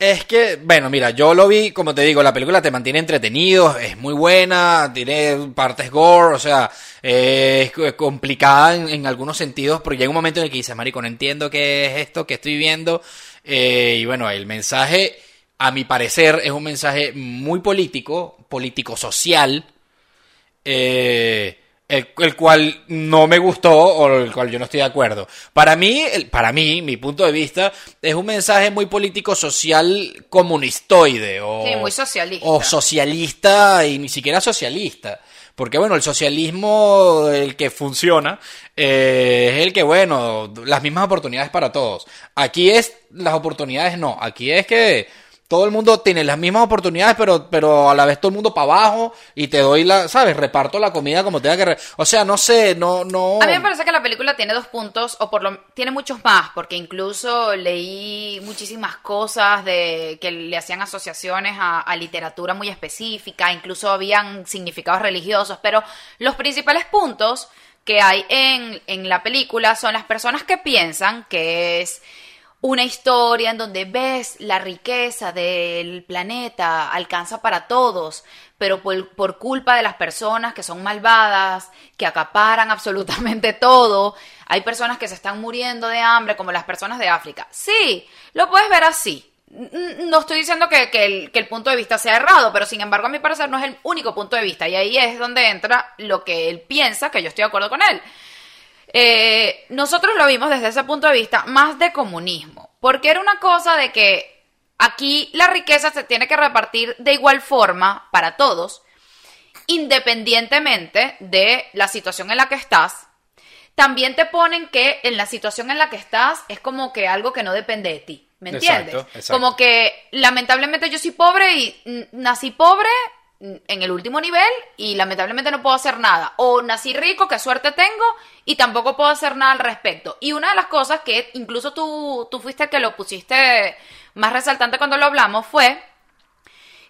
Es que, bueno, mira, yo lo vi, como te digo, la película te mantiene entretenido, es muy buena, tiene partes gore, o sea, eh, es complicada en, en, algunos sentidos, pero llega un momento en el que dices, marico, no entiendo qué es esto que estoy viendo, eh, y bueno, el mensaje, a mi parecer, es un mensaje muy político, político-social, eh, el, el, cual no me gustó o el cual yo no estoy de acuerdo. Para mí, el, para mí, mi punto de vista, es un mensaje muy político social comunistoide o, sí, muy socialista. o socialista y ni siquiera socialista. Porque bueno, el socialismo, el que funciona, eh, es el que, bueno, las mismas oportunidades para todos. Aquí es, las oportunidades no, aquí es que todo el mundo tiene las mismas oportunidades, pero, pero a la vez todo el mundo para abajo y te doy la, ¿sabes? Reparto la comida como tenga que... Re o sea, no sé, no, no... A mí me parece que la película tiene dos puntos, o por lo tiene muchos más, porque incluso leí muchísimas cosas de que le hacían asociaciones a, a literatura muy específica, incluso habían significados religiosos, pero los principales puntos que hay en, en la película son las personas que piensan que es una historia en donde ves la riqueza del planeta alcanza para todos, pero por, culpa de las personas que son malvadas, que acaparan absolutamente todo, hay personas que se están muriendo de hambre, como las personas de África. Sí, lo puedes ver así. No estoy diciendo que, el, que el punto de vista sea errado, pero sin embargo a mi parecer no es el único punto de vista y ahí es donde entra lo que él piensa, que yo estoy de acuerdo con él. Eh, nosotros lo vimos desde ese punto de vista más de comunismo, porque era una cosa de que aquí la riqueza se tiene que repartir de igual forma para todos, independientemente de la situación en la que estás. También te ponen que en la situación en la que estás es como que algo que no depende de ti. ¿Me entiendes? Exacto, exacto. Como que lamentablemente yo soy pobre y nací pobre en el último nivel y lamentablemente no puedo hacer nada. O nací rico, qué suerte tengo, y tampoco puedo hacer nada al respecto. Y una de las cosas que incluso tú, tú fuiste el que lo pusiste más resaltante cuando lo hablamos fue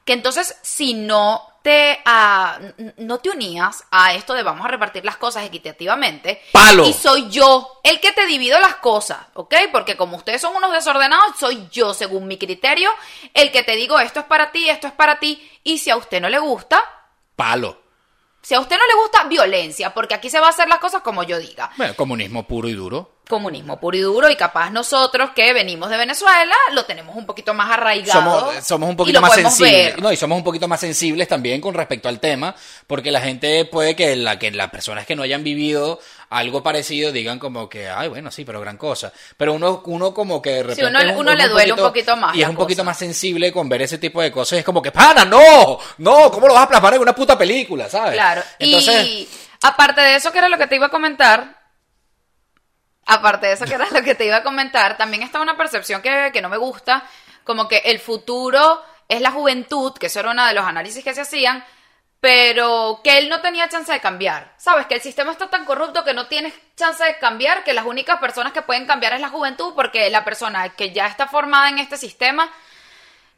que entonces si no te, uh, no te unías a esto de vamos a repartir las cosas equitativamente, ¡Palo! y soy yo el que te divido las cosas, ¿ok? Porque como ustedes son unos desordenados, soy yo, según mi criterio, el que te digo esto es para ti, esto es para ti, y si a usted no le gusta, palo. Si a usted no le gusta, violencia, porque aquí se va a hacer las cosas como yo diga. Bueno, comunismo puro y duro. Comunismo puro y duro, y capaz nosotros que venimos de Venezuela lo tenemos un poquito más arraigado. Somos, somos un poquito más sensibles. No, y somos un poquito más sensibles también con respecto al tema, porque la gente puede que, la, que las personas que no hayan vivido algo parecido digan como que, ay, bueno, sí, pero gran cosa. Pero uno, uno como que de repente. Sí, uno, uno le duele un poquito más. Y es un cosa. poquito más sensible con ver ese tipo de cosas. Es como que, pana, no, no, ¿cómo lo vas a plasmar en una puta película, sabes? Claro. Entonces. Y aparte de eso, que era lo que te iba a comentar. Aparte de eso, que era lo que te iba a comentar, también está una percepción que, que no me gusta, como que el futuro es la juventud, que eso era uno de los análisis que se hacían, pero que él no tenía chance de cambiar. Sabes que el sistema está tan corrupto que no tienes chance de cambiar, que las únicas personas que pueden cambiar es la juventud, porque la persona que ya está formada en este sistema,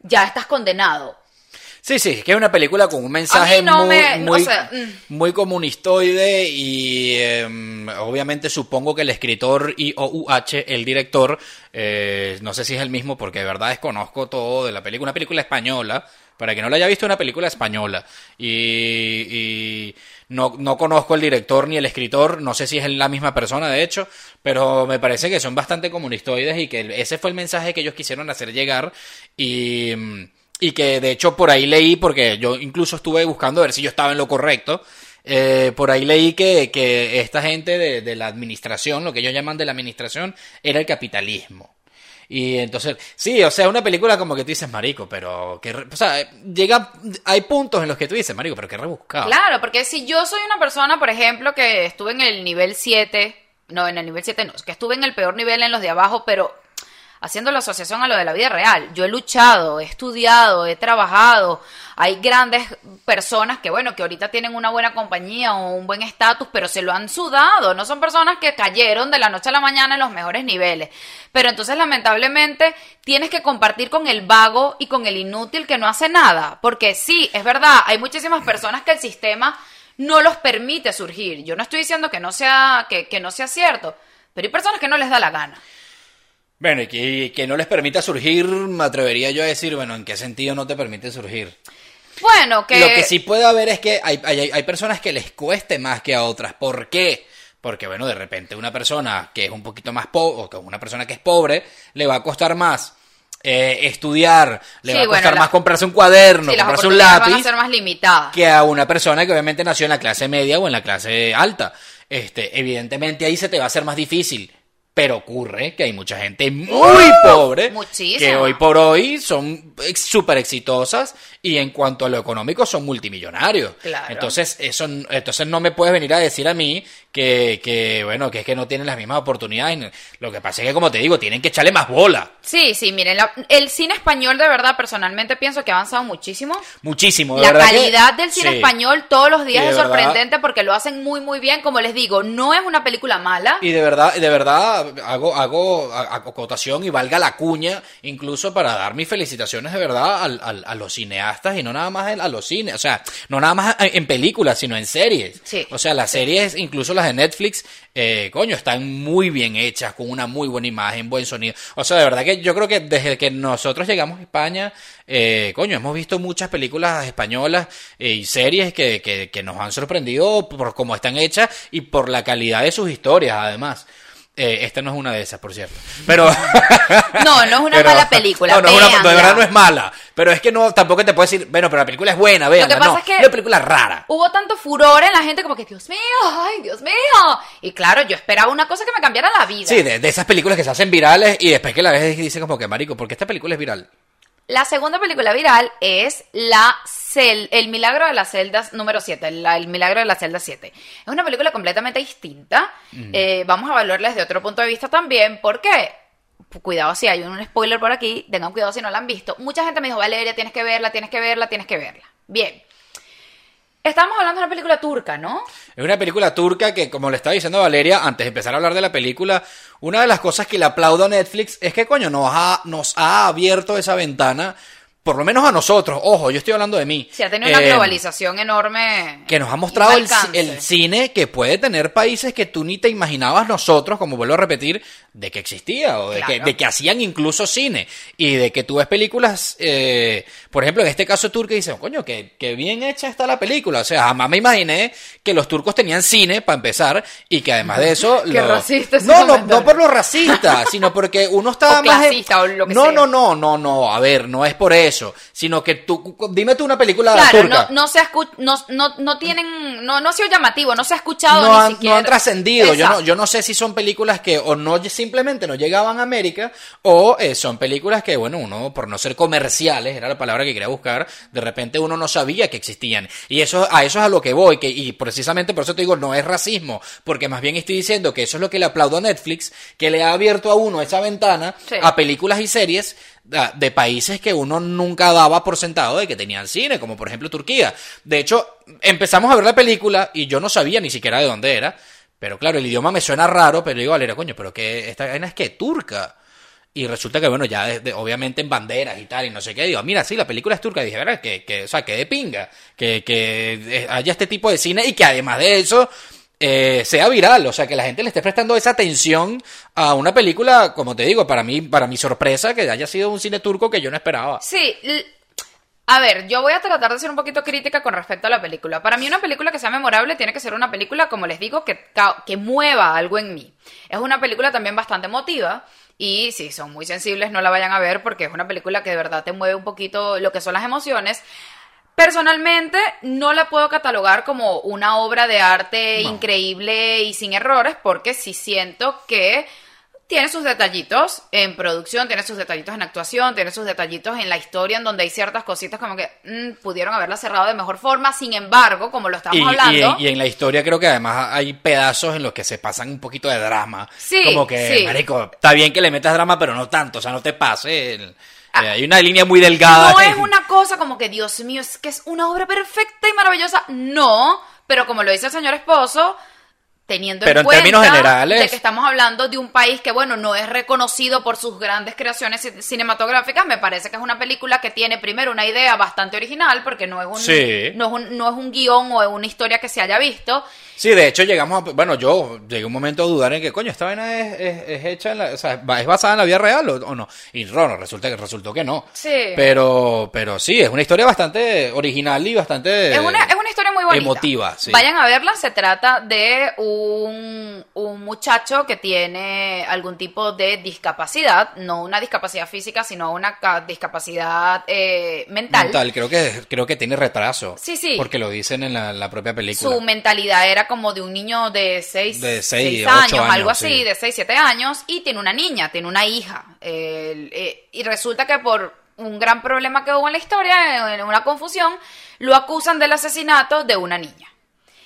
ya estás condenado. Sí, sí, que es una película con un mensaje no muy, me, muy, o sea, mm. muy, comunistoide y eh, obviamente supongo que el escritor y OUH, el director, eh, no sé si es el mismo porque de verdad desconozco todo de la película, una película española, para que no la haya visto, una película española. Y, y no, no, conozco el director ni el escritor, no sé si es la misma persona, de hecho, pero me parece que son bastante comunistoides y que ese fue el mensaje que ellos quisieron hacer llegar. Y, y que de hecho por ahí leí, porque yo incluso estuve buscando a ver si yo estaba en lo correcto. Eh, por ahí leí que, que esta gente de, de la administración, lo que ellos llaman de la administración, era el capitalismo. Y entonces, sí, o sea, una película como que tú dices, marico, pero que, o sea, llega, hay puntos en los que tú dices, marico, pero que rebuscado. Claro, porque si yo soy una persona, por ejemplo, que estuve en el nivel 7, no, en el nivel 7 no, que estuve en el peor nivel en los de abajo, pero haciendo la asociación a lo de la vida real. Yo he luchado, he estudiado, he trabajado. Hay grandes personas que, bueno, que ahorita tienen una buena compañía o un buen estatus, pero se lo han sudado. No son personas que cayeron de la noche a la mañana en los mejores niveles. Pero entonces, lamentablemente, tienes que compartir con el vago y con el inútil que no hace nada. Porque sí, es verdad, hay muchísimas personas que el sistema no los permite surgir. Yo no estoy diciendo que no sea, que, que no sea cierto, pero hay personas que no les da la gana. Bueno, y que, que no les permita surgir, me atrevería yo a decir, bueno, ¿en qué sentido no te permite surgir? Bueno, que... Lo que sí puede haber es que hay, hay, hay personas que les cueste más que a otras. ¿Por qué? Porque, bueno, de repente una persona que es un poquito más pobre, o que una persona que es pobre, le va a costar más eh, estudiar, le Sí, va a bueno, costar la- más comprarse un cuaderno, sí, comprarse un oportunidades van lápiz, a ser más limitadas. que a una persona que obviamente nació en la clase media o en la clase alta. Este, evidentemente ahí se te va a hacer más difícil. Pero ocurre que hay mucha gente muy pobre muchísima. que hoy por hoy son súper exitosas y en cuanto a lo económico son multimillonarios. Claro. Entonces, eso, entonces no me puedes venir a decir a mí que, que, bueno, que es que no tienen las mismas oportunidades. Lo que pasa es que, como te digo, tienen que echarle más bola. Sí, sí, miren, la- el cine español de verdad personalmente pienso que ha avanzado muchísimo. Muchísimo. de La verdad que- calidad del cine sí. español todos los días es verdad- sorprendente porque lo hacen muy muy bien, como les digo, no es una película mala. Y de verdad, de verdad, hago, hago acotación y valga la cuña, incluso para dar mis felicitaciones de verdad al- al- a, los cineastas y no nada más a los cines, o sea, no nada más en películas, sino en series. Sí. O sea, las series, incluso las de Netflix, eh, coño, están muy bien hechas, con una muy buena imagen, buen sonido. O sea, de verdad que yo creo que desde que nosotros llegamos a España, eh, coño, hemos visto muchas películas españolas eh, y series que, que, que nos han sorprendido por cómo están hechas y por la calidad de sus historias, además. Eh, esta no es una de esas, por cierto. Pero. No, no es una pero- mala película, No, no es una, de verdad no es mala. Pero es que no, tampoco te puedo decir, bueno, pero la película es buena, veanla. pasa no, es que- una película rara. Hubo tanto furor en la gente como que, Dios mío, ay, Dios mío. Y claro, yo esperaba una cosa que me cambiara la vida. Sí, de, de esas películas que se hacen virales y después que la ves y dices como que, marico, ¿por qué esta película es viral? La segunda película viral es la cel El milagro de las celdas número 7, el milagro de la celda 7. Es una película completamente distinta. Eh, vamos a evaluarla desde otro punto de vista también. ¿Por qué? Cuidado si hay un spoiler por aquí, tengan cuidado si no la han visto. Mucha gente me dijo, Valeria, tienes que verla, tienes que verla, tienes que verla. Bien. Estamos hablando de una película turca, ¿no? Es una película turca que, como le estaba diciendo Valeria, antes de empezar a hablar de la película, una de las cosas que le aplaudo a Netflix es que, coño, nos ha, nos ha abierto esa ventana, por lo menos a nosotros, ojo, yo estoy hablando de mí. Se ha tenido una Eh, globalización enorme. que nos ha mostrado el, el cine que puede tener países que tú ni te imaginabas nosotros, como vuelvo a repetir, de que existía o de, que, de que hacían incluso cine y de que tú ves películas, eh, por ejemplo, en este caso turco y dices, coño, que, que bien hecha está la película. O sea, jamás me imaginé que los turcos tenían cine para empezar y que además de eso... Qué no, no, no por lo racista, sino porque uno estaba O más... en- o lo que no, sea. no, no, no, no, a ver, no es por eso, sino que tú, dime tú una película Claro, turca. no, no se ha no, no, no tienen, no, no ha sido llamativo, no se ha escuchado no ni han, siquiera. no han trascendido. Yo no, yo no sé si son películas que o no simplemente no llegaban a América o eh, son películas que, bueno, uno, por no ser comerciales, era la palabra que quería buscar, de repente uno no sabía que existían. Y eso, a eso es a lo que voy, que, y precisamente por eso te digo, no es racismo, porque más bien estoy diciendo que eso es lo que le aplaudo a Netflix, que le ha abierto a uno esa ventana Sí. a películas y series de países que uno nunca daba por sentado de que tenían cine, como por ejemplo Turquía. De hecho, empezamos a ver la película y yo no sabía ni siquiera de dónde era. Pero claro, el idioma me suena raro, pero digo, Valeria, coño, pero que esta vaina es que turca. Y resulta que, bueno, ya desde- obviamente en banderas y tal, y no sé qué, digo, mira, sí, la película es turca. Y dije, ¿verdad? Que, que, o sea, que de pinga, que, que eh, haya este tipo de cine y que además de eso eh, sea viral, o sea, que la gente le esté prestando esa atención a una película, como te digo, para mí, para mi sorpresa, que haya sido un cine turco que yo no esperaba. Sí, a ver, yo voy a tratar de ser un poquito crítica con respecto a la película. Para mí una película que sea memorable tiene que ser una película, como les digo, que, que mueva algo en mí. Es una película también bastante emotiva. Y si son muy sensibles, no la vayan a ver porque es una película que de verdad te mueve un poquito lo que son las emociones. Personalmente no la puedo catalogar como una obra de arte No. increíble y sin errores porque sí siento que tiene sus detallitos en producción, tiene sus detallitos en actuación, tiene sus detallitos en la historia en donde hay ciertas cositas como que mm, pudieron haberla cerrado de mejor forma. Sin embargo, como lo estamos Y, y hablando, en, y en la historia creo que además hay pedazos en los que se pasan un poquito de drama. Sí, Como que, sí. marico, está bien que le metas drama, pero no tanto, o sea, no te pase. el- Ah. eh, hay una línea muy delgada. no es una cosa como que, Dios mío, es que es una obra perfecta y maravillosa. No, pero como lo dice el señor esposo, teniendo Pero en en cuenta generales- de que estamos hablando de un país que, bueno, no es reconocido por sus grandes creaciones ci- cinematográficas, me parece que es una película que tiene primero una idea bastante original, porque no es un, Sí. no es un, no es un guion o una historia que se haya visto. Sí, de hecho llegamos a... Bueno, yo llegué un momento a dudar en que, coño, esta vaina es, es- es hecha en la... O sea, ¿es basada en la vida real o, o no? Y no, resulta que resultó que no. Sí. Pero, pero sí, es una historia bastante original y bastante... Es una, es una historia muy bonita. Emotiva, sí. Vayan a verla, se trata de un, un muchacho que tiene algún tipo de discapacidad, no una discapacidad física, sino una ca- discapacidad eh, mental. mental. Creo que, creo que tiene retraso. Sí, sí. Porque lo dicen en la, la propia película. Su mentalidad era como de un niño de 6 De seis, años, ocho algo años, así, sí. de 6, 7 años, y tiene una niña, tiene una hija. Eh, y resulta que por un gran problema que hubo en la historia, en una confusión, lo acusan del asesinato de una niña.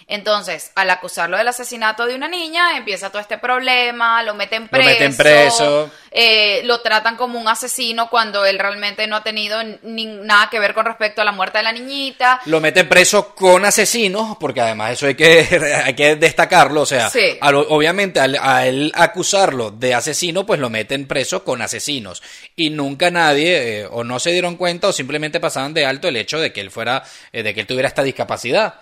Entonces, al acusarlo del asesinato de una niña, empieza todo este problema, lo meten Lo preso, meten preso. eh, lo tratan como un asesino cuando él realmente no ha tenido ni nada que ver con respecto a la muerte de la niñita. Lo meten preso con asesinos, porque además eso hay que, hay que destacarlo. O sea, Sí. a lo- obviamente al, a él acusarlo de asesino, pues lo meten preso con asesinos. Y nunca nadie, eh, o no se dieron cuenta, o simplemente pasaban de alto el hecho de que él fuera, eh, de que él tuviera esta discapacidad.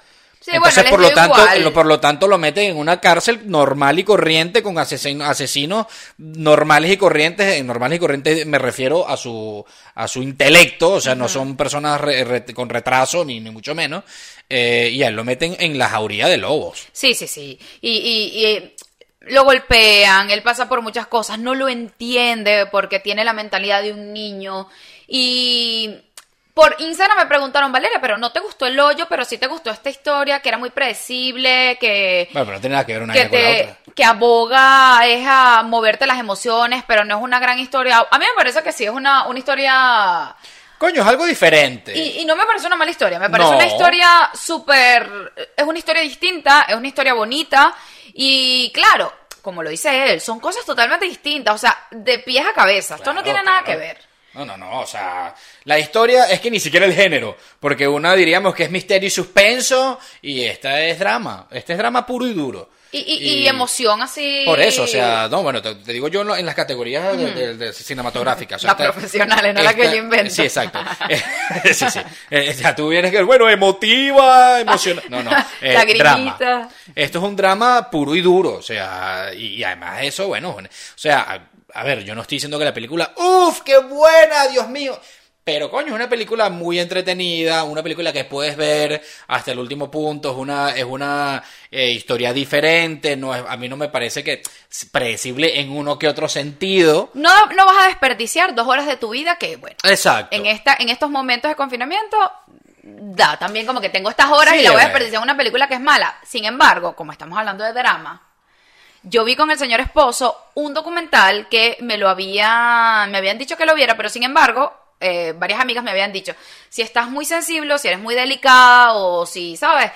Sí, Entonces, bueno, por lo tanto, lo- por lo tanto, lo meten en una cárcel normal y corriente con asesino- asesinos normales y corrientes. En normales y corrientes me refiero a su a su intelecto, o sea, no son personas re- re- con retraso ni, ni mucho menos. eh, y a él lo meten en la jauría de lobos. Sí, sí, sí. Y, y- y, eh, lo golpean, él pasa por muchas cosas, no lo entiende porque tiene la mentalidad de un niño. Y por Instagram me preguntaron, Valeria, pero no te gustó el hoyo, pero sí te gustó esta historia, que era muy predecible, que, Bueno, pero no tiene nada que ver una que, vaina con la te, otra. que aboga es a moverte las emociones, pero no es una gran historia. A mí me parece que sí, es una, una historia... Coño, es algo diferente. Y, y no me parece una mala historia, me parece No. una historia súper... Es una historia distinta, es una historia bonita y claro, como lo dice él, son cosas totalmente distintas, o sea, de pies a cabeza, esto no Claro, tiene nada que ver. No, no, no, o sea, la historia es que ni siquiera el género, porque una diríamos que es misterio y suspenso, y esta es drama, este es drama puro y duro. Y, y- y emoción así... Por eso, o sea, no, bueno, te, te digo yo en, lo- en las categorías de, de- de cinematográficas. o sea, Las esta- profesionales, no la que yo invento. Sí, exacto. Sí, sí. Eh, ya tú vienes que, bueno, emotiva, emocional. No, no. eh, Lagrimita. drama. Esto es un drama puro y duro, o sea, y, y además eso, bueno, o sea, a, ver, yo no estoy diciendo que la película, uff, qué buena, Dios mío. Pero coño, es una película muy entretenida, una película que puedes ver hasta el último punto, es una, es una eh, historia diferente, no es, a mí no me parece que es predecible en uno que otro sentido. No, no vas a desperdiciar dos horas de tu vida que, bueno, Exacto. en, esta, en estos momentos de confinamiento da también como que tengo estas horas Sí, y la voy a desperdiciar en una película que es mala. Sin embargo, como estamos hablando de drama, yo vi con el señor esposo un documental que me lo había, me habían dicho que lo viera, pero sin embargo, eh, varias amigas me habían dicho, si estás muy sensible, o si eres muy delicada, o si, ¿sabes?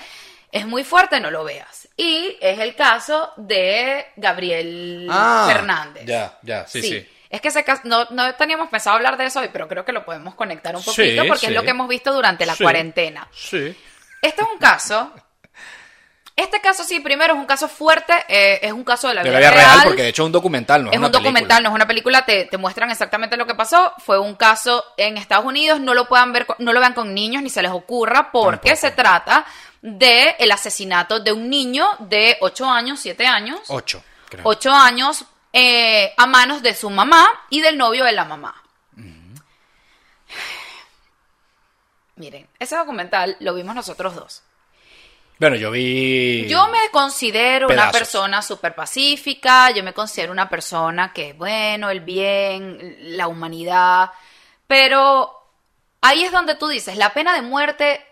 Es muy fuerte, no lo veas. Y es el caso de Gabriel Ah, Fernández. Ya, ya, sí, sí. Es que ese caso, no, no teníamos pensado hablar de eso hoy, pero creo que lo podemos conectar un Sí, poquito porque sí. es lo que hemos visto durante la Sí. cuarentena. Sí. Este es un caso. Este caso sí, primero es un caso fuerte, eh, es un caso de la De vida la vida real. real, porque de hecho es un documental, no es, es una un documental, no es una película, te, te muestran exactamente lo que pasó. Fue un caso en Estados Unidos, no lo puedan ver, no lo vean con niños ni se les ocurra, porque Tampoco. se trata de el asesinato de un niño de 8 años, 7 años, Ocho, creo. 8 años eh, a manos de su mamá y del novio de la mamá. Miren, ese documental lo vimos nosotros dos. Bueno, yo vi... Yo me considero una persona súper pacífica, yo me considero una persona que, bueno, el bien, la humanidad, pero ahí es donde tú dices, la pena de muerte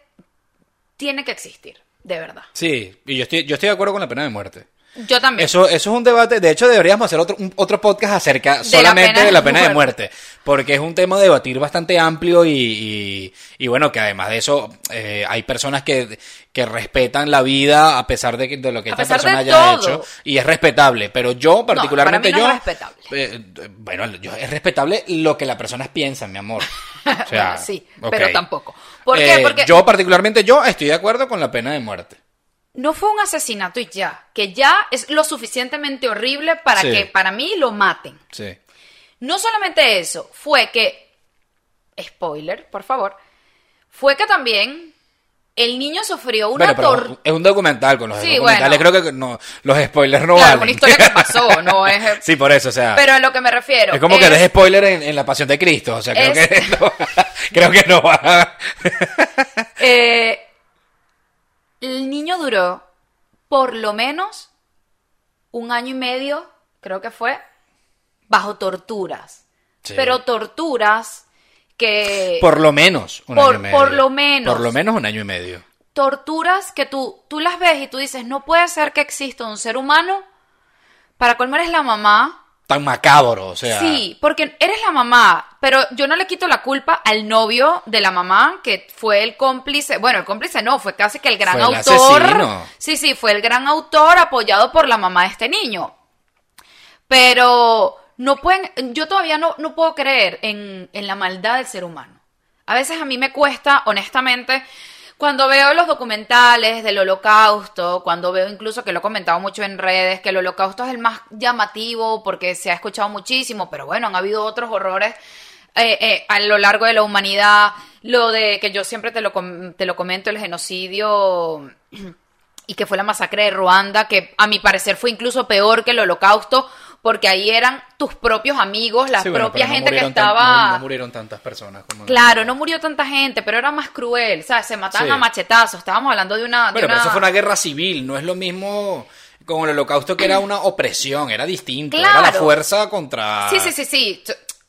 tiene que existir, de verdad. Sí, y yo estoy, yo estoy de acuerdo con la pena de muerte. Yo también. Eso, eso es un debate, de hecho deberíamos hacer otro, un- otro podcast acerca la solamente de la de pena de muerte. muerte, porque es un tema a debatir bastante amplio y, y, y bueno, que además de eso eh, hay personas que, que respetan la vida a pesar de, que- de lo que A esta persona de haya hecho y es respetable, pero yo particularmente para mí no yo... es respetable. eh, bueno, yo- es respetable lo que las personas piensan, mi amor. O sea, Bueno, sí, pero tampoco. ¿Por Eh, qué? Porque Yo particularmente yo estoy de acuerdo con la pena de muerte. No fue un asesinato y ya, que ya es lo suficientemente horrible para Sí. que para mí lo maten. Sí. No solamente eso, fue que, spoiler, por favor, fue que también el niño sufrió una Bueno, tortura. es un documental con los Sí, documentales. bueno. Creo que no, los spoilers no Claro, valen. una historia que pasó, no es... sí, por eso, o sea. Pero a lo que me refiero. es como que eres spoiler en, en la pasión de Cristo. O sea, creo Es- que no, creo que no va. Eh, el niño duró por lo menos un año y medio, creo que fue, bajo torturas. Sí. Pero torturas que... Por lo menos un Por- año y medio. por lo menos. Por lo menos un año y medio. torturas que tú, tú las ves y tú dices, no puede ser que exista un ser humano para colmar es la mamá. Tan macabro, o sea. Sí, porque eres la mamá, pero yo no le quito la culpa al novio de la mamá, que fue el cómplice, bueno, el cómplice no, fue casi que el gran Fue el autor. asesino. Sí, sí, fue el gran autor apoyado por la mamá de este niño. Pero no pueden, yo todavía no, no puedo creer en, en la maldad del ser humano. A veces a mí me cuesta, honestamente, cuando veo los documentales del holocausto, cuando veo incluso que lo he comentado mucho en redes, que el holocausto es el más llamativo porque se ha escuchado muchísimo, pero bueno, han habido otros horrores eh, eh, a lo largo de la humanidad, lo de que yo siempre te lo, com- te lo comento, el genocidio y que fue la masacre de Ruanda, que a mi parecer fue incluso peor que el holocausto, porque ahí eran tus propios amigos, la Sí, bueno, propia no gente que tan- estaba... no, no murieron tantas personas como. Claro, no murió tanta gente, pero era más cruel, ¿sabes? Se mataban Sí. a machetazos. Estábamos hablando de una. de Bueno, pero eso fue una guerra civil, no es lo mismo con el holocausto que era una opresión, era distinto. Claro. Era la fuerza contra. Sí, sí, sí, sí.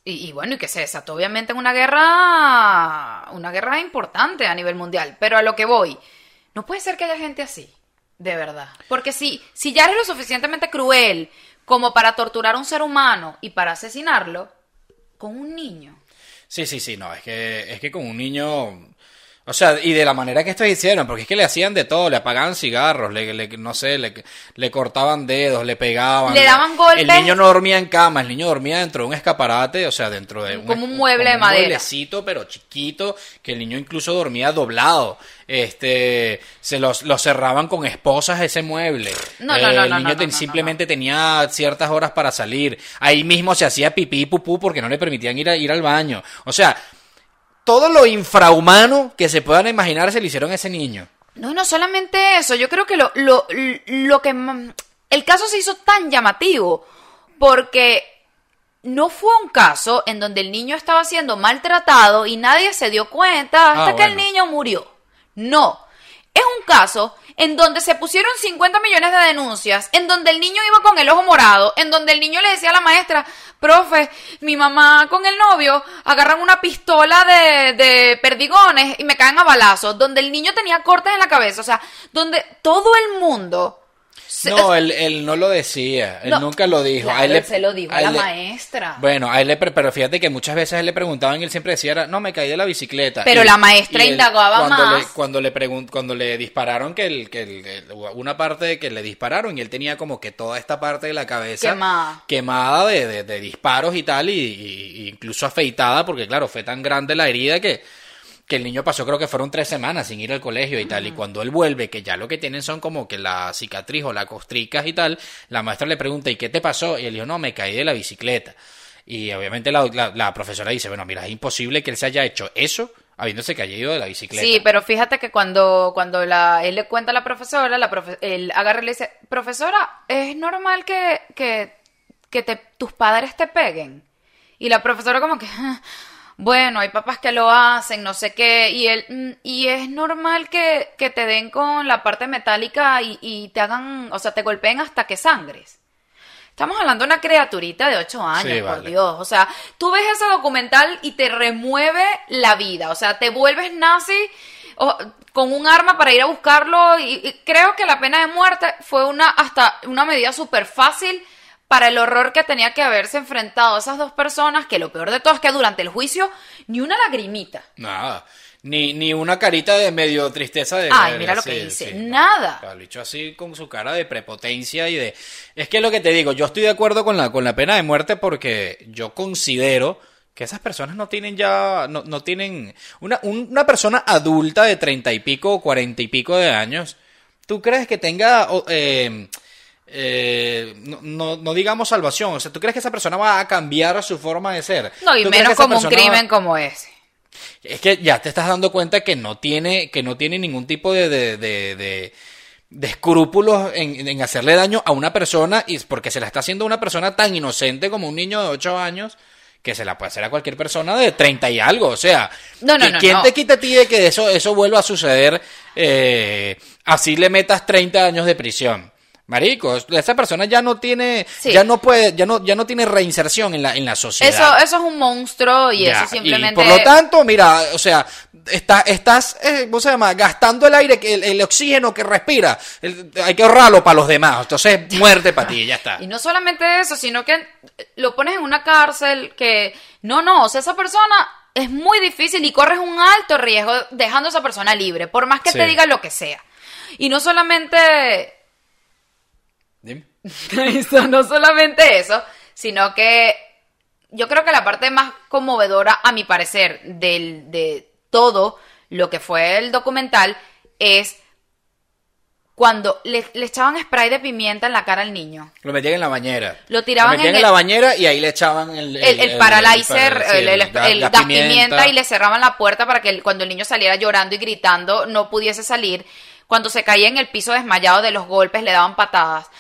Y, y bueno, y que se desató obviamente en una guerra. Una guerra importante a nivel mundial. Pero a lo que voy, no puede ser que haya gente así. De verdad. Porque si, si ya eres lo suficientemente cruel como para torturar a un ser humano y para asesinarlo, con un niño. Sí, sí, sí, no, es que, es que con un niño. O sea, y de la manera que estos hicieron, porque es que le hacían de todo, le apagaban cigarros, le, le- no sé, le, le cortaban dedos, le pegaban. Le daban golpes. El niño no dormía en cama, el niño dormía dentro de un escaparate, o sea, dentro de un, Como un mueble de madera. Un mueblecito, pero chiquito, que el niño incluso dormía doblado. Este, se los, lo cerraban con esposas ese mueble. No, no, no, el niño no, ten- simplemente tenía ciertas horas para salir. Ahí mismo se hacía pipí y pupú porque no le permitían ir, a, ir al baño. O sea, todo lo infrahumano que se puedan imaginar se le hicieron a ese niño. No, no solamente eso, yo creo que lo, lo, lo que... El caso se hizo tan llamativo porque no fue un caso en donde el niño estaba siendo maltratado y nadie se dio cuenta hasta Ah, que el niño murió. No, es un caso en donde se pusieron 50 millones de denuncias, en donde el niño iba con el ojo morado, en donde el niño le decía a la maestra, profe, mi mamá con el novio agarran una pistola de, de perdigones y me caen a balazos, donde el niño tenía cortes en la cabeza, o sea, donde todo el mundo... No, él, él no lo decía, él No, nunca lo dijo. claro, A él le- se lo dijo a la le- maestra. Bueno, a él le, pero fíjate que muchas veces a él le preguntaban y él siempre decía, no, me caí de la bicicleta. Pero Y- la maestra él, indagaba cuando más. Le, cuando, le pregun- cuando le dispararon, que, el, que el- una parte de que le dispararon y él tenía como que toda esta parte de la cabeza Quemada. quemada de, de- de disparos y tal, y, y- y incluso afeitada, porque claro, fue tan grande la herida que, que el niño pasó, creo que fueron tres semanas sin ir al colegio y tal, y cuando él vuelve, que ya lo que tienen son como que la cicatriz o la costricas y tal, la maestra le pregunta, ¿y qué te pasó? Y él dijo, no, me caí de la bicicleta. Y obviamente la, la- la profesora dice, bueno, mira, es imposible que él se haya hecho eso habiéndose caído de la bicicleta. Sí, pero fíjate que cuando, cuando la, él le cuenta a la profesora, la profe- él agarra y le dice, profesora, ¿es normal que, que, que te, tus padres te peguen? Y la profesora como que, "Ah, bueno, hay papás que lo hacen, no sé qué, y él, "Mm, y es normal que, que te den con la parte metálica y, y te hagan, o sea, te golpeen hasta que sangres. Estamos hablando de una criaturita de 8 años, Sí, por vale. Dios. O sea, tú ves ese documental y te remueve la vida. O sea, te vuelves nazi o- con un arma para ir a buscarlo. Y, y creo que la pena de muerte fue una hasta una medida súper fácil para el horror que tenía que haberse enfrentado esas dos personas. Que lo peor de todo es que durante el juicio ni una lagrimita. Nada. Ni, ni una carita de medio tristeza de... Ay, mira lo que dice. sí. Nada. Lo dicho así con su cara de prepotencia y de... Es que lo que te digo, yo estoy de acuerdo con la, con la pena de muerte porque yo considero que esas personas no tienen ya... No, no tienen... Una, una persona adulta de treinta y pico o cuarenta y pico de años ¿tú crees que tenga, eh, eh, no, no, no digamos salvación, o sea, ¿tú crees que esa persona va a cambiar su forma de ser? No, y ¿Tú crees menos como un va- crimen como ese. Es que ya te estás dando cuenta que no tiene, que no tiene ningún tipo de, de, de, de- de escrúpulos en, en hacerle daño a una persona y porque se la está haciendo a una persona tan inocente como un niño de 8 años que se la puede hacer a cualquier persona de 30 y algo. O sea, No, no, ¿qui- no, ¿quién te quita a ti de que eso, eso vuelva a suceder? eh, así le metas 30 años de prisión. Marico, esa persona ya no tiene, Sí. ya no puede, ya no, ya no tiene reinserción en la, en la sociedad. Eso, eso es un monstruo y Ya, eso simplemente... por lo tanto, mira, o sea, está, estás, eh, ¿cómo se llama? Gastando el aire, que el, el oxígeno que respira. El- hay que ahorrarlo para los demás. Entonces, muerte para ti, ya está. Y no solamente eso, sino que lo pones en una cárcel que... No, no, o sea, esa persona es muy difícil y corres un alto riesgo dejando a esa persona libre, por más que Sí. te diga lo que sea. Y no solamente Dime. eso, no solamente eso, sino que yo creo que la parte más conmovedora, a mi parecer, del, de todo lo que fue el documental es cuando le, le echaban spray de pimienta en la cara al niño. Lo metían en la bañera. Lo tiraban metían en el- la bañera y ahí le echaban el... El, el el, pimienta. y le cerraban la puerta para que el- cuando el niño saliera llorando y gritando no pudiese salir. Cuando se caía en el piso desmayado de los golpes le daban patadas.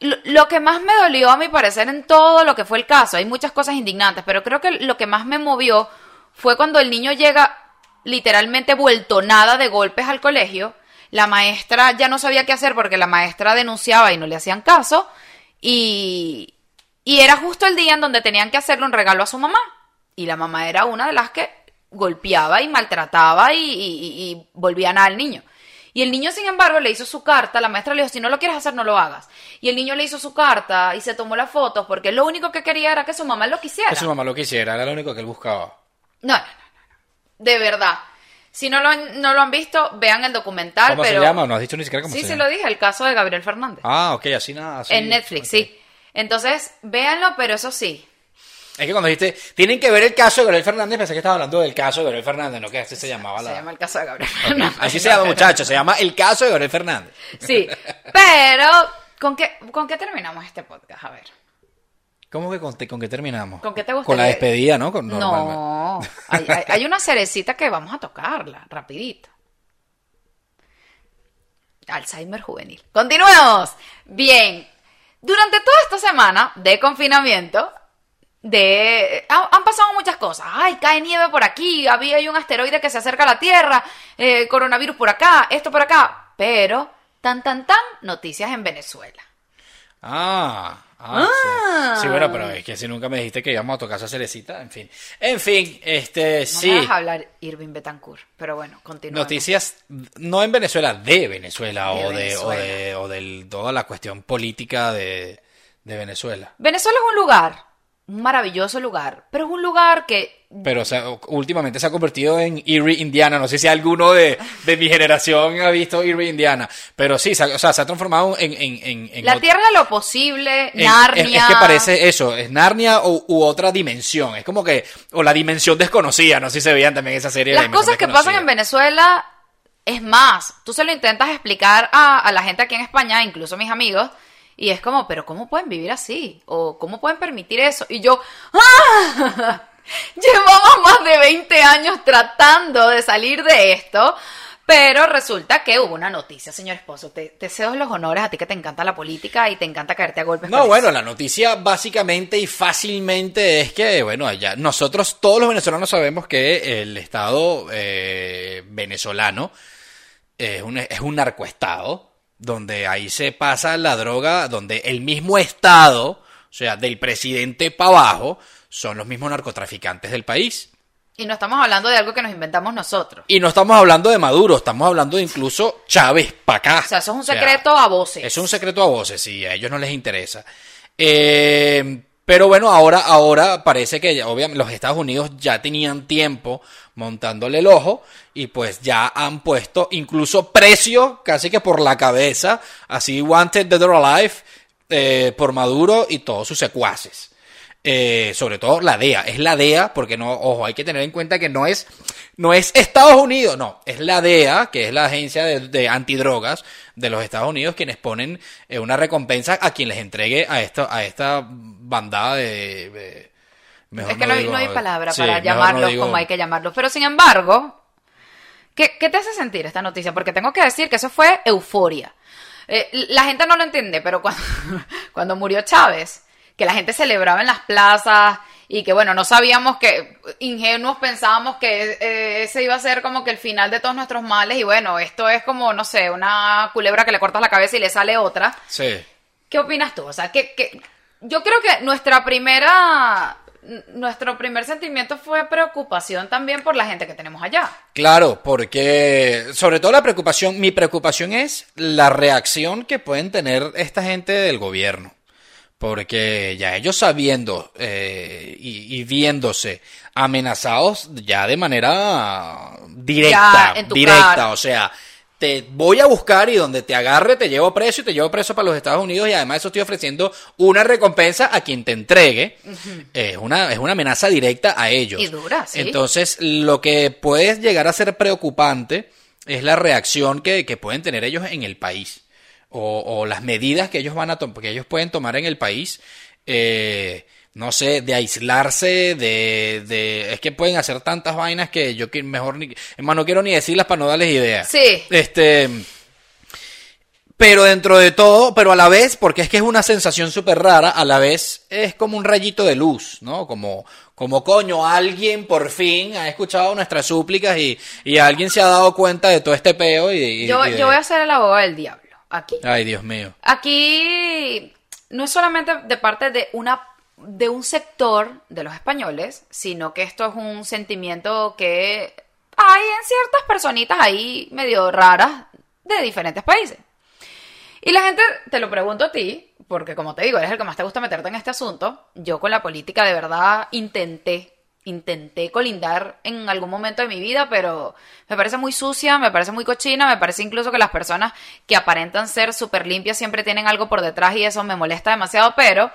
Lo, que más me dolió a mi parecer en todo lo que fue el caso, hay muchas cosas indignantes, pero creo que lo que más me movió fue cuando el niño llega literalmente vuelto nada de golpes al colegio. La maestra ya no sabía qué hacer porque la maestra denunciaba y no le hacían caso. Y, y era justo el día en donde tenían que hacerle un regalo a su mamá. Y la mamá era una de las que golpeaba y maltrataba y, y- y- y volvía nada al niño. Y el niño, sin embargo, le hizo su carta. La maestra le dijo, si no lo quieres hacer, no lo hagas. Y el niño le hizo su carta y se tomó las fotos porque lo único que quería era que su mamá lo quisiera. Que su mamá lo quisiera, era lo único que él buscaba. No, no, no, no, no. De verdad. Si no lo, han- no lo han visto, vean el documental. ¿Cómo pero... se llama? No has dicho ni siquiera cómo Sí, se sí llama. lo dije, el caso de Gabriel Fernández. Ah, ok, así nada. así. en Netflix, sí. Entonces, véanlo, pero eso sí. Es que cuando dijiste, tienen que ver el caso de Gabriel Fernández, pensé que estabas hablando del caso de Gabriel Fernández, ¿no? Que así se llamaba la... Se llama el caso de Gabriel Fernández. Así se llama, muchachos, se llama el caso de Gabriel Fernández. Sí, pero ¿con qué, ¿con qué terminamos este podcast? A ver. ¿Cómo que con, con qué terminamos? ¿Con qué te gustaría? Con la despedida, ¿no? Con, No, hay- hay una cerecita que vamos a tocarla, rapidito. Alzheimer juvenil. Continuemos. Bien. Durante toda esta semana de confinamiento, de han, han pasado muchas cosas. Ay, cae nieve por aquí, había hay un asteroide que se acerca a la Tierra, eh, coronavirus por acá, esto por acá. Pero, tan, tan, tan, noticias en Venezuela. Ah, ah, Sí. sí, bueno, pero es que si nunca me dijiste que íbamos a tocar esa cerecita, en fin. En fin, este, No sí. vas a hablar Irving Betancourt, pero bueno, continuamos. Noticias no en Venezuela, de Venezuela, De o, de, Venezuela. o de o de toda la cuestión política de, de Venezuela. Venezuela es un lugar, un maravilloso lugar, pero es un lugar que Pero o sea, últimamente se ha convertido en Erie, Indiana. No sé si alguno de, de mi generación ha visto Erie, Indiana. Pero sí, se ha- o sea, se ha transformado en... en, en, en la tierra de lo posible, en- Narnia. Es, es que parece eso, es Narnia u, u otra dimensión. Es como que... O la dimensión desconocida, no sé si se veían también esa serie. de Las cosas que pasan en. Venezuela es más, tú se lo intentas explicar a, a la gente aquí en España, incluso a mis amigos, y es como, pero ¿cómo pueden vivir así? ¿O cómo pueden permitir eso? Y yo, ¡ah! Llevamos más de 20 años tratando de salir de esto, pero resulta que hubo una noticia, señor esposo. Te, te cedo los honores a ti que te encanta la política y te encanta caerte a golpes. No, bueno, eso. la noticia básicamente y fácilmente es que, bueno, ya nosotros todos los venezolanos sabemos que el Estado eh, venezolano es un, es un narcoestado, donde ahí se pasa la droga, donde el mismo Estado, o sea, del presidente para abajo, son los mismos narcotraficantes del país. Y no estamos hablando de algo que nos inventamos nosotros. Y no estamos hablando de Maduro, estamos hablando de incluso Chávez para acá. O sea, eso es un O sea, secreto a voces. es un secreto a voces, sí, a ellos no les interesa. Eh, pero bueno, ahora, ahora parece que ya, obviamente los Estados Unidos ya tenían tiempo montándole el ojo y pues ya han puesto incluso precio casi que por la cabeza, así Wanted Dead or Alive, eh, por Maduro y todos sus secuaces. Eh, sobre todo la DEA. Es la DEA, porque no, ojo, hay que tener en cuenta que no es, no es Estados Unidos, no, es la DEA, que es la agencia de, de antidrogas de los Estados Unidos, quienes ponen eh, una recompensa a quien les entregue a esto, a esta bandada de, de- mejor es que no, digo- no hay palabra sí, para llamarlos no digo- como hay que llamarlos. Pero sin embargo, ¿qué, qué te hace sentir esta noticia? Porque tengo que decir que eso fue euforia. Eh, la gente no lo entiende, pero cuando, cuando murió Chávez, que la gente celebraba en las plazas y que bueno, no sabíamos que, ingenuos pensábamos que eh, ese iba a ser como que el final de todos nuestros males y bueno, esto es como, no sé, una culebra que le cortas la cabeza y le sale otra. Sí. ¿Qué opinas tú? O sea, que, que- yo creo que nuestra primera, nuestro primer sentimiento fue preocupación también por la gente que tenemos allá. Claro, porque sobre todo la preocupación, mi preocupación es la reacción que pueden tener esta gente del gobierno. Porque ya ellos sabiendo eh, y, y viéndose amenazados ya de manera directa, directa, cara. o sea, te voy a buscar y donde te agarre te llevo preso y te llevo preso para los Estados Unidos y además eso estoy ofreciendo una recompensa a quien te entregue. es, una, es una amenaza directa a ellos. Y dura, sí. Entonces, lo que puede llegar a ser preocupante es la reacción que, que pueden tener ellos en el país o, o las medidas que ellos van a tomar, que ellos pueden tomar en el país. eh, no sé, de aislarse, de, de... Es que pueden hacer tantas vainas que yo que mejor ni... Es más, no quiero ni decirlas para no darles ideas. Sí. Este... Pero dentro de todo, pero a la vez, porque es que es una sensación súper rara, a la vez es como un rayito de luz, ¿no? Como, como coño, alguien por fin ha escuchado nuestras súplicas y, y alguien se ha dado cuenta de todo este peo y, y- Yo, y de- yo voy a ser el abogado del diablo aquí. Ay, Dios mío. Aquí no es solamente de parte de una de un sector de los españoles, sino que esto es un sentimiento que hay en ciertas personitas ahí medio raras de diferentes países. Y la gente, te lo pregunto a ti, porque como te digo, eres el que más te gusta meterte en este asunto, yo con la política de verdad intenté, intenté colindar en algún momento de mi vida, pero me parece muy sucia, me parece muy cochina, me parece incluso que las personas que aparentan ser súper limpias siempre tienen algo por detrás y eso me molesta demasiado, pero...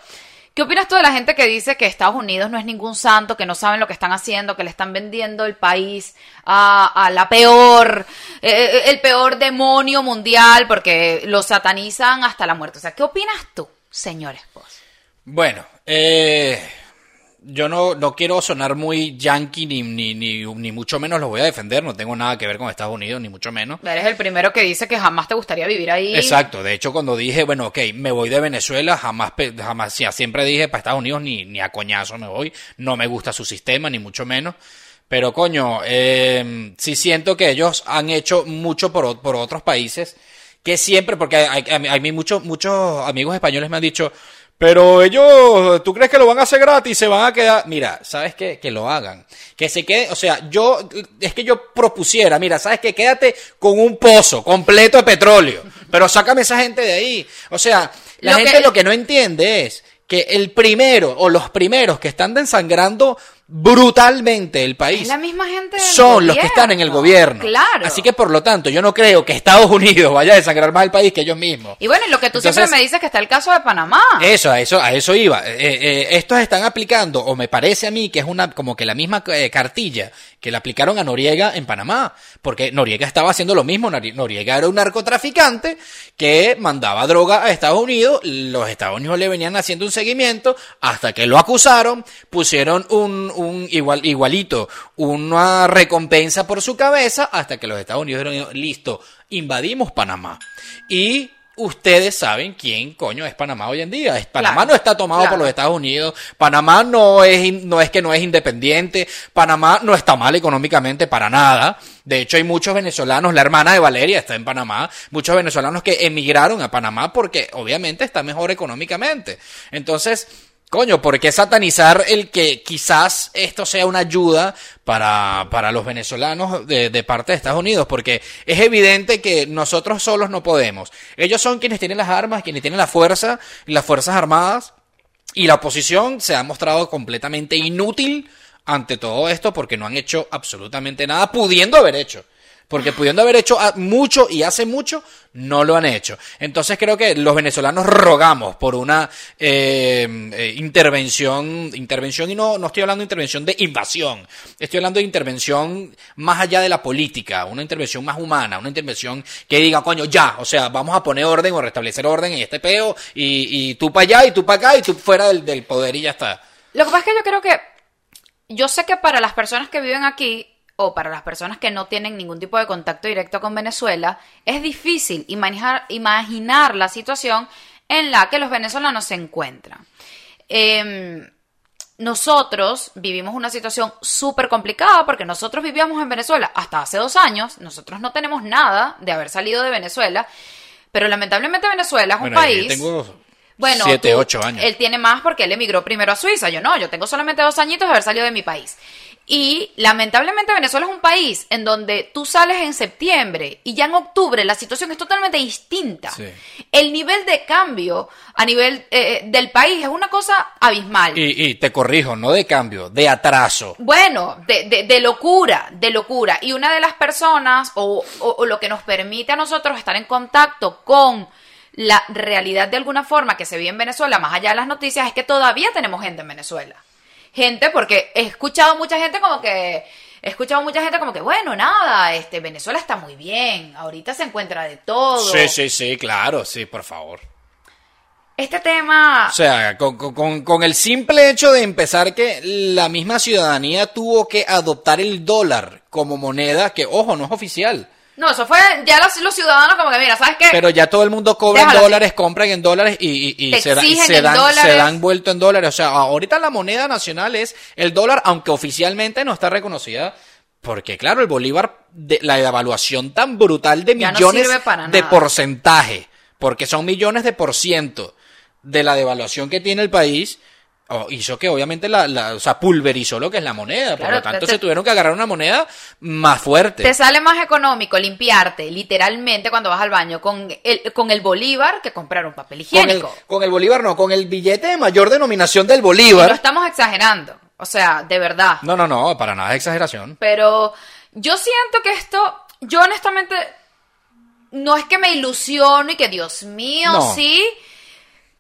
¿Qué opinas tú de la gente que dice que Estados Unidos no es ningún santo, que no saben lo que están haciendo, que le están vendiendo el país a, la peor, eh, el peor demonio mundial, porque lo satanizan hasta la muerte? O sea, ¿qué opinas tú, señor esposo? Bueno, eh, yo no, no quiero sonar muy yankee ni, ni, ni, ni mucho menos lo voy a defender, no tengo nada que ver con Estados Unidos, ni mucho menos. Eres el primero que dice que jamás te gustaría vivir ahí. Exacto, de hecho cuando dije, bueno, ok, me voy de Venezuela, jamás, jamás, ya siempre dije, para Estados Unidos ni, ni a coñazo me voy, no me gusta su sistema, ni mucho menos. Pero coño, eh, sí siento que ellos han hecho mucho por, por otros países, que siempre, porque hay, hay, hay muchos, muchos amigos españoles me han dicho, pero ellos, ¿tú crees que lo van a hacer gratis? Se van a quedar. Mira, ¿sabes qué? Que lo hagan. Que se quede, o sea, yo, es que yo propusiera, mira, ¿sabes qué? Quédate con un pozo completo de petróleo, pero sácame esa gente de ahí. O sea, la Lo gente que- lo que no entiende es que el primero o los primeros que están desangrando brutalmente el país Es la misma gente del son los que están en el gobierno. Claro. Así que por lo tanto, yo no creo que Estados Unidos vaya a desangrar más el país que ellos mismos. Y bueno, y lo que tú Entonces- siempre me dices que está el caso de Panamá. Eso, a eso, a eso iba. Eh, eh, estos están aplicando, o me parece a mí que es una, como que la misma eh, cartilla que le aplicaron a Noriega en Panamá, porque Noriega estaba haciendo lo mismo. Nori- Noriega era un narcotraficante que mandaba droga a Estados Unidos, los Estados Unidos le venían haciendo un seguimiento hasta que lo acusaron, pusieron un, un igual, igualito, una recompensa por su cabeza, hasta que los Estados Unidos dijeron, listo, invadimos Panamá. Y ustedes saben quién coño es Panamá hoy en día. Panamá Claro, no está tomado claro. por los Estados Unidos. Panamá no es, no es que no es independiente. Panamá no está mal económicamente para nada. De hecho, hay muchos venezolanos, la hermana de Valeria está en Panamá, muchos venezolanos que emigraron a Panamá porque obviamente está mejor económicamente. Entonces, Coño, ¿por qué satanizar el que quizás esto sea una ayuda para, para los venezolanos de, de parte de Estados Unidos? Porque es evidente que nosotros solos no podemos. Ellos son quienes tienen las armas, quienes tienen la fuerza, las Fuerzas Armadas, y la oposición se ha mostrado completamente inútil ante todo esto porque no han hecho absolutamente nada, pudiendo haber hecho. Porque pudiendo haber hecho a- mucho y hace mucho, no lo han hecho. Entonces creo que los venezolanos rogamos por una eh, eh, intervención, intervención y no, no estoy hablando de intervención de invasión, estoy hablando de intervención más allá de la política, una intervención más humana, una intervención que diga, coño, ya, o sea, vamos a poner orden o restablecer orden en este peo y, y tú para allá y tú para acá y tú fuera del, del poder y ya está. Lo que pasa es que yo creo que. Yo sé que para las personas que viven aquí, o para las personas que no tienen ningún tipo de contacto directo con Venezuela, es difícil imaginar, imaginar la situación en la que los venezolanos se encuentran. Em, nosotros vivimos una situación súper complicada porque nosotros vivíamos en Venezuela hasta hace dos años. Nosotros no tenemos nada de haber salido de Venezuela. Pero lamentablemente Venezuela es un Bueno, país. tengo Bueno, siete, tú- ocho años. Él tiene más porque él emigró primero a Suiza. Yo no, yo tengo solamente dos añitos de haber salido de mi país. Y lamentablemente Venezuela es un país en donde tú sales en septiembre y ya en octubre la situación es totalmente distinta. Sí. El nivel de cambio a nivel eh, del país es una cosa abismal. Y, y te corrijo, no de cambio, de atraso. Bueno, de, de- de locura, de locura. Y una de las personas, o, o- o lo que nos permite a nosotros estar en contacto con la realidad de alguna forma que se vive en Venezuela, más allá de las noticias, es que todavía tenemos gente en Venezuela. Gente, porque he escuchado mucha gente como que... He escuchado mucha gente como que, bueno, nada, este, Venezuela está muy bien, ahorita se encuentra de todo. Sí, sí, sí, claro, sí, por favor. Este tema... O sea, con, con- con- el simple hecho de empezar que la misma ciudadanía tuvo que adoptar el dólar como moneda, que ojo, no es oficial. No, eso fue ya los, los ciudadanos como que, mira, ¿sabes qué? Pero ya todo el mundo cobra en así. dólares, compran en dólares y, y- y Te se, da- se dan, dólares. se dan vuelto en dólares. O sea, ahorita la moneda nacional es el dólar, aunque oficialmente no está reconocida. Porque, claro, el Bolívar, de, la devaluación tan brutal de no millones de porcentaje, porque son millones de por ciento de la devaluación que tiene el país, oh, hizo que obviamente la, la- o sea, pulverizó lo que es la moneda. Por lo tanto, te- se tuvieron que agarrar una moneda más fuerte. Te sale más económico limpiarte literalmente cuando vas al baño con el, con el bolívar que comprar un papel con, el, higiénico. con el Bolívar no, con el billete de mayor denominación del Y no Bolívar. estamos exagerando. O sea, de verdad. No, no, no, para nada es exageración. Pero yo siento que esto, yo honestamente, no es que me ilusiono y que Dios mío, No. sí.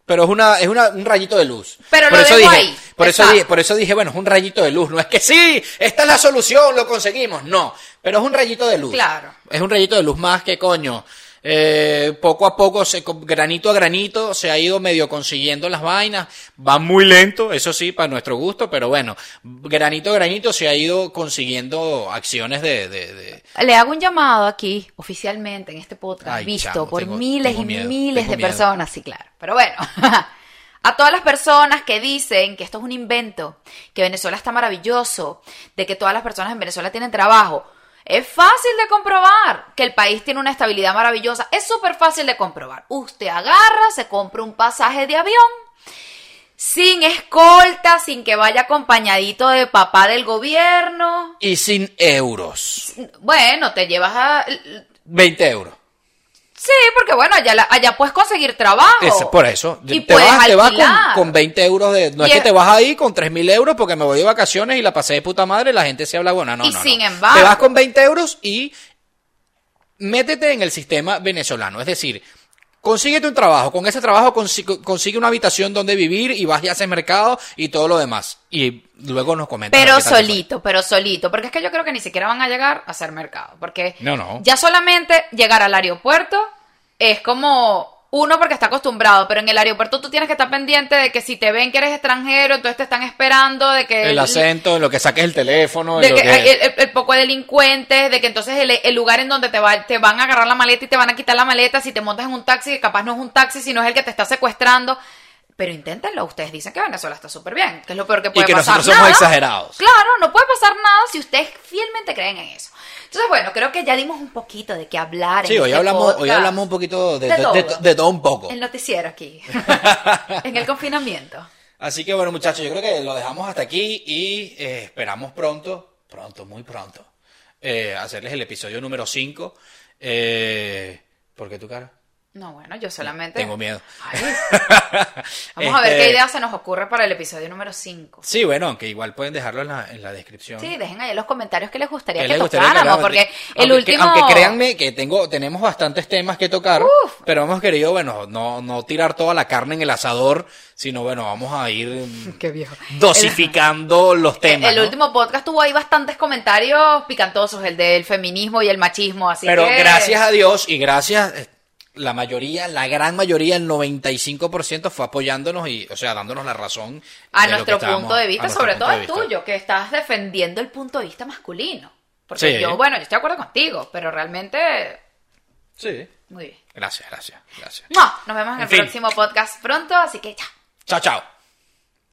Pero es una, es una, un rayito de luz. Pero por lo eso dejo dije, ahí. Por eso, dije, por eso dije, bueno, es un rayito de luz. No es que sí, esta es la solución, lo conseguimos. No, pero es un rayito de luz. Claro. Es un rayito de luz más que coño. Eh, poco a poco, se, granito a granito, se ha ido medio consiguiendo las vainas. Va muy lento, eso sí, para nuestro gusto, pero bueno, granito a granito se ha ido consiguiendo acciones de- de- de, Le hago un llamado aquí, oficialmente, en este podcast, Ay, visto chamo, por tengo- miles tengo y miedo, miles de miedo. personas, sí, claro. Pero bueno, a todas las personas que dicen que esto es un invento, que Venezuela está maravilloso, de que todas las personas en Venezuela tienen trabajo, es fácil de comprobar que el país tiene una estabilidad maravillosa. Es súper fácil de comprobar. Usted agarra, se compra un pasaje de avión, sin escolta, sin que vaya acompañadito de papá del gobierno. y sin euros. Bueno, te llevas a... 20 euros. Sí, porque bueno, allá, la- allá puedes conseguir trabajo. Es por eso. Y te vas, te vas con, con 20 euros de... No Y es que es- te vas ahí con 3 mil euros porque me voy de vacaciones y la pasé de puta madre y la gente se habla buena. No, Y no, no. sin embargo- Te vas con 20 euros y métete en el sistema venezolano. Es decir, consíguete un trabajo. Con ese trabajo consigue, consigue una habitación donde vivir y vas y haces mercado y todo lo demás. Y luego nos comentas. Pero solito, pero solito. Porque es que yo creo que ni siquiera van a llegar a hacer mercado. Porque No, no. ya solamente llegar al aeropuerto es como uno porque está acostumbrado, pero en el aeropuerto tú tienes que estar pendiente de que si te ven que eres extranjero, entonces te están esperando de que El acento, en lo que saques el teléfono, de lo que que... el, el- el poco de delincuentes, de que entonces el, el lugar en donde te, va, te van a agarrar la maleta y te van a quitar la maleta, si te montas en un taxi, que capaz no es un taxi, sino es el que te está secuestrando. Pero inténtenlo, ustedes dicen que Venezuela está súper bien, que es lo peor que puede que pasar. nosotros somos Nada. exagerados. Claro, no puede pasar nada si ustedes fielmente creen en eso. Entonces, bueno, creo que ya dimos un poquito de qué hablar. Sí, en hoy este hablamos, hoy hablamos un poquito de, De de- de- todo. de todo un poco. El noticiero aquí, en el confinamiento. Así que bueno, muchachos, yo creo que lo dejamos hasta aquí y eh, esperamos pronto, pronto, muy pronto, eh, hacerles el episodio número 5. Eh, ¿Por qué tu cara? No, bueno, yo solamente... Tengo miedo. Ay. Vamos a ver Este, qué idea se nos ocurre para el episodio número 5. Sí, bueno, aunque igual pueden dejarlo en la, en la descripción. Sí, dejen ahí en los comentarios que les gustaría ¿Qué que les gustaría tocáramos, porque el último... aunque créanme que tengo, tenemos bastantes temas que tocar, Uf. pero hemos querido, bueno, no, no tirar toda la carne en el asador, sino bueno, vamos a ir Qué viejo. dosificando los temas. el ¿no? último podcast tuvo ahí bastantes comentarios picantosos, el del feminismo y el machismo, así Pero que... gracias a Dios y gracias, eh, la mayoría, la gran mayoría, el 95% fue apoyándonos y, o sea, dándonos la razón. A nuestro punto de vista, sobre todo el tuyo, que estás defendiendo el punto de vista masculino. Porque Sí. yo, bueno, yo estoy de acuerdo contigo, pero realmente... Sí. Muy bien. Gracias, gracias, gracias. No, nos vemos en, En el fin. próximo podcast pronto, así que chao. Chao, chao.